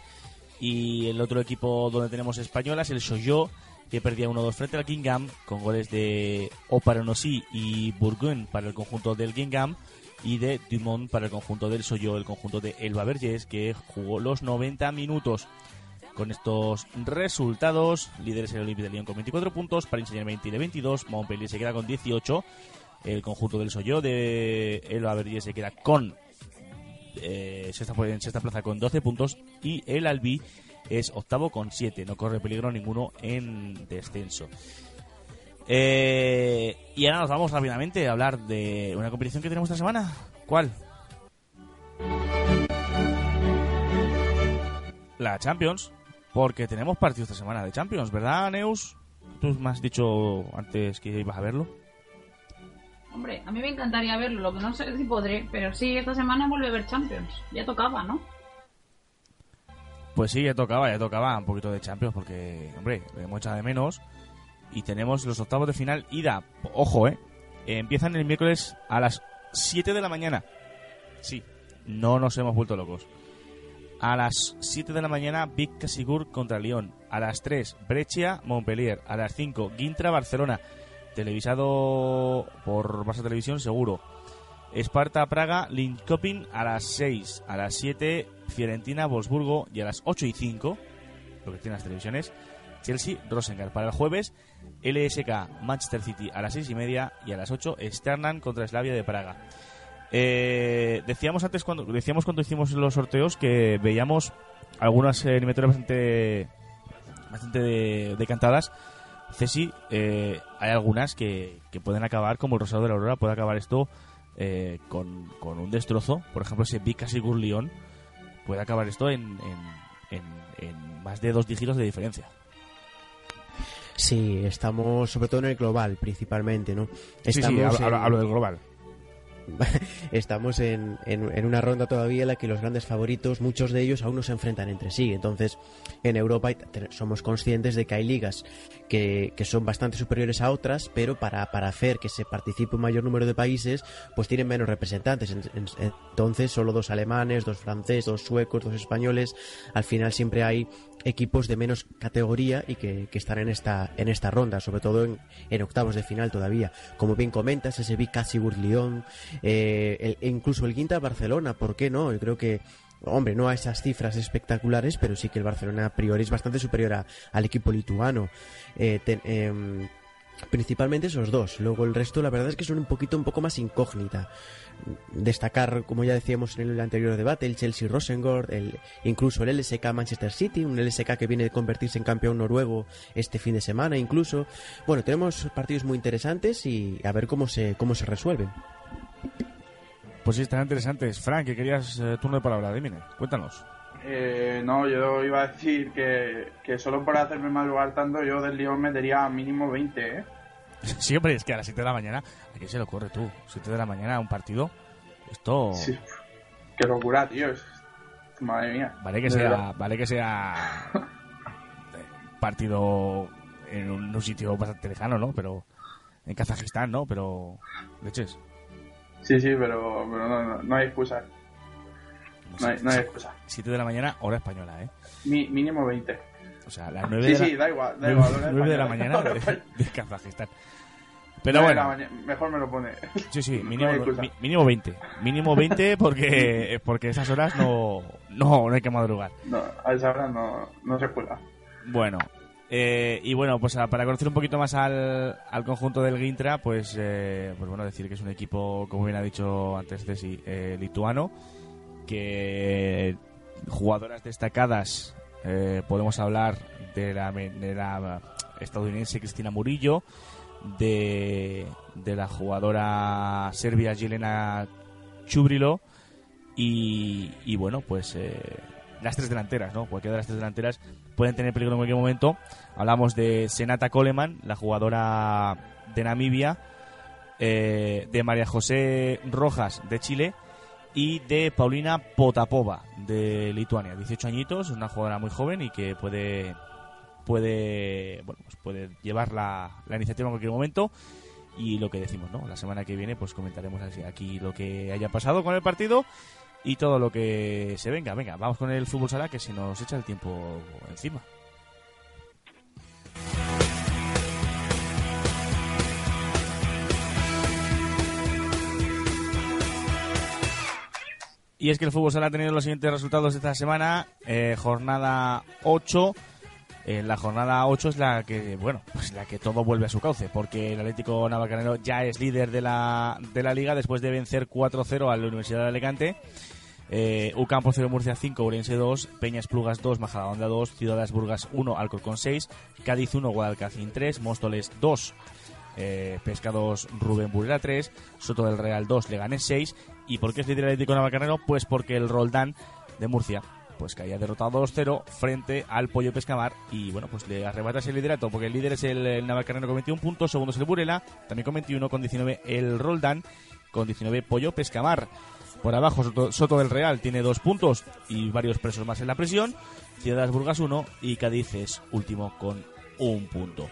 Y el otro equipo donde tenemos españolas, el Soyo, que perdía 1-2 frente al Gingham, con goles de Oparonosí y Bourgogne para el conjunto del Gingham y de Dumont para el conjunto del Soyo, el conjunto de Elba Vergés, que jugó los 90 minutos. Con estos resultados, líderes el Olympique de Lyon con 24 puntos, Paris Saint-Germain tiene 22, Montpellier se queda con 18, el conjunto del Soyo de Elba Vergés se queda con eh, sexta, en sexta plaza con 12 puntos y el Albi es octavo con 7, no corre peligro ninguno en descenso. Eh, y ahora nos vamos rápidamente a hablar de una competición que tenemos esta semana. ¿Cuál? La Champions. Porque tenemos partidos esta semana de Champions, ¿verdad, Neus? Tú me has dicho antes que ibas a verlo. Hombre, a mí me encantaría verlo, lo que no sé si podré, pero sí, esta semana vuelve a ver Champions. Ya tocaba, ¿no? Pues sí, ya tocaba, ya tocaba un poquito de Champions porque, hombre, lo hemos echado de menos. Y tenemos los octavos de final ida. Ojo, ¿eh? Empiezan el miércoles a las 7 de la mañana. Sí, no nos hemos vuelto locos. A las 7 de la mañana, Big Casigur contra Lyon. A las 3, Breccia, Montpellier. A las 5, Gintra, Barcelona. Televisado por Barça Televisión, seguro. Esparta, Praga, Linköping a las 6. A las 7, Fiorentina, Wolfsburgo. Y a las 8 y 5, lo que tienen las televisiones, Chelsea, Rosengard. Para el jueves, LSK, Manchester City a las 6 y media. Y a las 8, Sternan contra Slavia de Praga. Eh, decíamos antes cuando decíamos cuando hicimos los sorteos que veíamos algunas eh, eliminatorias bastante bastante de- decantadas. Ceci, eh, hay algunas que, que pueden acabar como el Rosado de la Aurora puede acabar esto eh, con, con un destrozo. Por ejemplo, ese Vika Sigur Lyon puede acabar esto en, en, en- en más de dos dígitos de diferencia. Sí, estamos sobre todo en el global, principalmente, ¿no? Sí, sí, hablo del global. (laughs) Estamos en, en- en una ronda todavía en la que los grandes favoritos, muchos de ellos aún no se enfrentan entre sí. Entonces, en Europa somos conscientes de que hay ligas que, que son bastante superiores a otras, pero para, para hacer que se participe un mayor número de países, pues tienen menos representantes. En- en- Entonces, solo dos alemanes, dos franceses, dos suecos, dos españoles. Al final siempre hay equipos de menos categoría y que, que están en esta, en esta ronda, sobre todo en, en octavos de final todavía. Como bien comentas, ese Vic Cassigur Lyon, eh, el- incluso el Quinta Barcelona, ¿por qué no? Yo creo que, hombre, no a esas cifras espectaculares, pero sí que el Barcelona a priori es bastante superior a- al equipo lituano. Eh, em, Principalmente esos dos. Luego el resto, la verdad es que son un poquito, un poco más incógnita. Destacar, como ya decíamos en el anterior debate, el Chelsea Rosengård, el, incluso el LSK Manchester City, un LSK que viene de convertirse en campeón noruego este fin de semana, incluso. Bueno, tenemos partidos muy interesantes y a ver cómo se, cómo se resuelven. Pues sí, están interesantes. Frank, que querías eh, turno de palabra, dime, cuéntanos. Eh, no, yo iba a decir que, que solo por hacerme madrugar tanto, yo del Lyon metería mínimo 20, ¿eh? (laughs) Sí, hombre, es que a las 7 de la mañana, ¿a qué se le ocurre tú? 7 de la mañana, un partido. Esto. Sí. Qué locura, tío. Madre mía. Vale que sea, vale que sea (laughs) partido en un, un sitio bastante lejano, ¿no? Pero en Kazajistán, ¿no? Pero leches. Sí, sí, pero, pero no, no, no hay excusa. No hay, no hay excusa. 7 de la mañana, hora española, ¿eh? Mi- mínimo 20. O sea, las 9 Sí, de la, sí, da igual, da 9, igual, hora 9 de la mañana (laughs) de, de Kazajistán. Pero bueno, mejor me lo pone. sí, sí, (laughs) No mínimo, hay mi- mínimo 20. Mínimo 20 porque, (laughs) porque esas horas no, no, no hay que madrugar. No, a esa hora no, no se cuela. Bueno, eh, y bueno, pues a- para conocer un poquito más al, conjunto del Gintra, pues, eh, pues bueno, decir que es un equipo, como bien ha dicho antes Ceci, eh, lituano, que jugadoras destacadas, podemos hablar de la, de la estadounidense Cristina Murillo, de, de la jugadora serbia Jelena Chubrilo y, y bueno, pues las tres delanteras, ¿no? Cualquiera de las tres delanteras pueden tener peligro en cualquier momento. Hablamos de Senata Coleman, la jugadora de Namibia, eh, de María José Rojas de Chile y de Paulina Potapova de Lituania, 18 añitos, una jugadora muy joven y que puede puede bueno, pues puede llevar la, la iniciativa en cualquier momento y lo que decimos, ¿no? La semana que viene pues comentaremos aquí lo que haya pasado con el partido y todo lo que se venga. Venga, vamos con el fútbol sala que se nos echa el tiempo encima. Y es que el fútbol sala ha tenido los siguientes resultados esta semana. Eh, jornada 8. Eh, la jornada 8 es la que, bueno, pues la que todo vuelve a su cauce, porque el Atlético Navalcarnero ya es líder de la, de la liga después de vencer 4-0 a la Universidad de Alicante. Eh, Ucampo 0, Murcia 5, Urense 2, Peñas Plugas 2, Majadahonda 2, Ciudades Burgas 1, Alcorcón 6, Cádiz 1, Guadalcacín 3, Móstoles 2, eh, Pescados Rubén Burera 3, Soto del Real 2, Leganés 6. ¿Y por qué es líder el Atlético Navalcarnero? Pues porque el Roldán de Murcia pues que haya derrotado 2-0 frente al Pollo Pescamar y bueno, pues le arrebata ese liderato porque el líder es el, el con 21 puntos, segundo es el Burela, también con 21, con 19 el Roldán, con 19 Pollo Pescamar. Por abajo Soto, del Real tiene dos puntos y varios presos más en la presión, Ciudades Burgas 1 y Cádiz es último con un punto.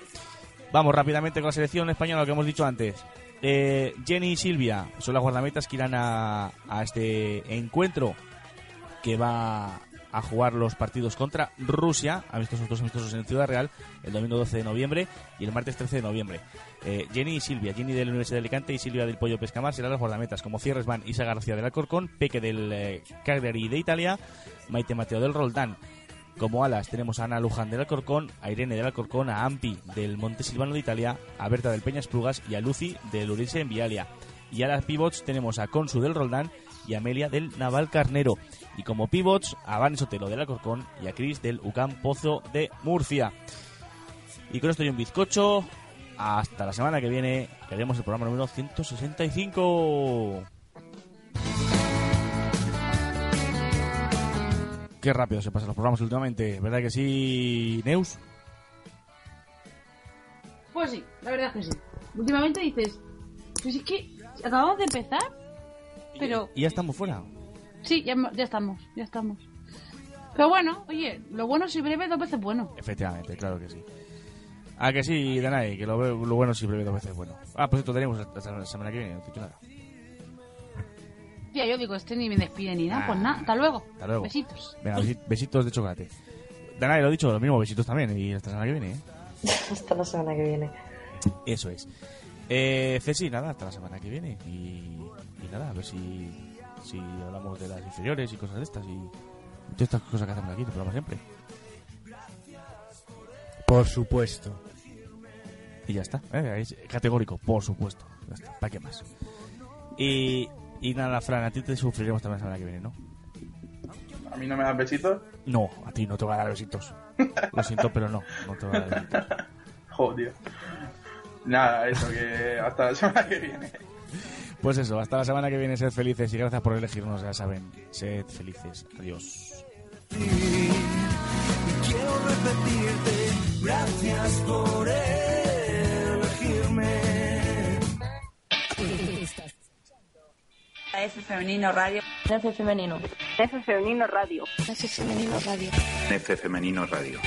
Vamos rápidamente con la selección española, que hemos dicho antes. Eh, Jenny y Silvia son las guardametas que irán a, a este encuentro que va a jugar los partidos contra Rusia, amistosos dos amistosos en Ciudad Real, el domingo 12 de noviembre y el martes 13 de noviembre. Eh, Jenny y Silvia, Jenny de la Universidad de Alicante y Silvia del Pollo Pescamar serán las guardametas, como cierres van Isa García del Alcorcón, Peque del eh, Cagliari de Italia, Maite Mateo del Roldán. Como alas tenemos a Ana Luján del Alcorcón, a Irene del Alcorcón, a Ampi del Monte Silvano de Italia, a Berta del Peñas Plugas y a Lucy del Urense en Vialia. Y a las pivots tenemos a Consu del Roldán y a Amelia del Naval Carnero. Y como pivots a Van Sotelo del Alcorcón y a Cris del UCAM Pozo de Murcia. Y con esto y un bizcocho. Hasta la semana que viene, que haremos el programa número 165. Qué rápido se pasan los programas últimamente, ¿verdad que sí, Neus? Pues sí, la verdad es que sí. Últimamente dices, pues es que acabamos de empezar, pero Y ya estamos fuera. Sí, ya, ya estamos, ya estamos. Pero bueno, oye, lo bueno si breve dos veces bueno. Efectivamente, claro que sí. Ah, que sí, Danai, que lo, lo bueno siempre ve dos veces bueno. Ah, pues esto tenemos hasta la semana que viene, no te he dicho nada. Ya, yo digo, este ni me despide ni nada, Ah. pues nada, hasta luego. Hasta luego. Besitos. Venga, besi- besitos de chocolate. Danai, lo he dicho, lo mismo, besitos también. Y hasta la semana que viene, ¿eh? (laughs) Hasta la semana que viene. Eso es. Eh, Ceci, nada, hasta la semana que viene. Y, y nada, a ver si, si hablamos de las inferiores y cosas de estas. Y todas estas cosas que hacemos aquí, el programa siempre. Por supuesto. Y ya está. ¿eh? Es categórico, por supuesto. Ya está. ¿Para qué más? Y, y nada, Fran, a ti te sufriremos también la semana que viene, ¿no? A mí no me dan besitos. No, a ti no te voy a dar besitos. Lo siento, pero no, no te voy a dar besitos. (laughs) Joder. Nada, eso, que hasta la semana que viene. Pues eso, hasta la semana que viene, sed felices y gracias por elegirnos, ya saben, sed felices. Adiós. Quiero repetirte, gracias por elegirme. F Femenino Radio. F Femenino. F Femenino Radio. F Femenino Radio. F Femenino Radio.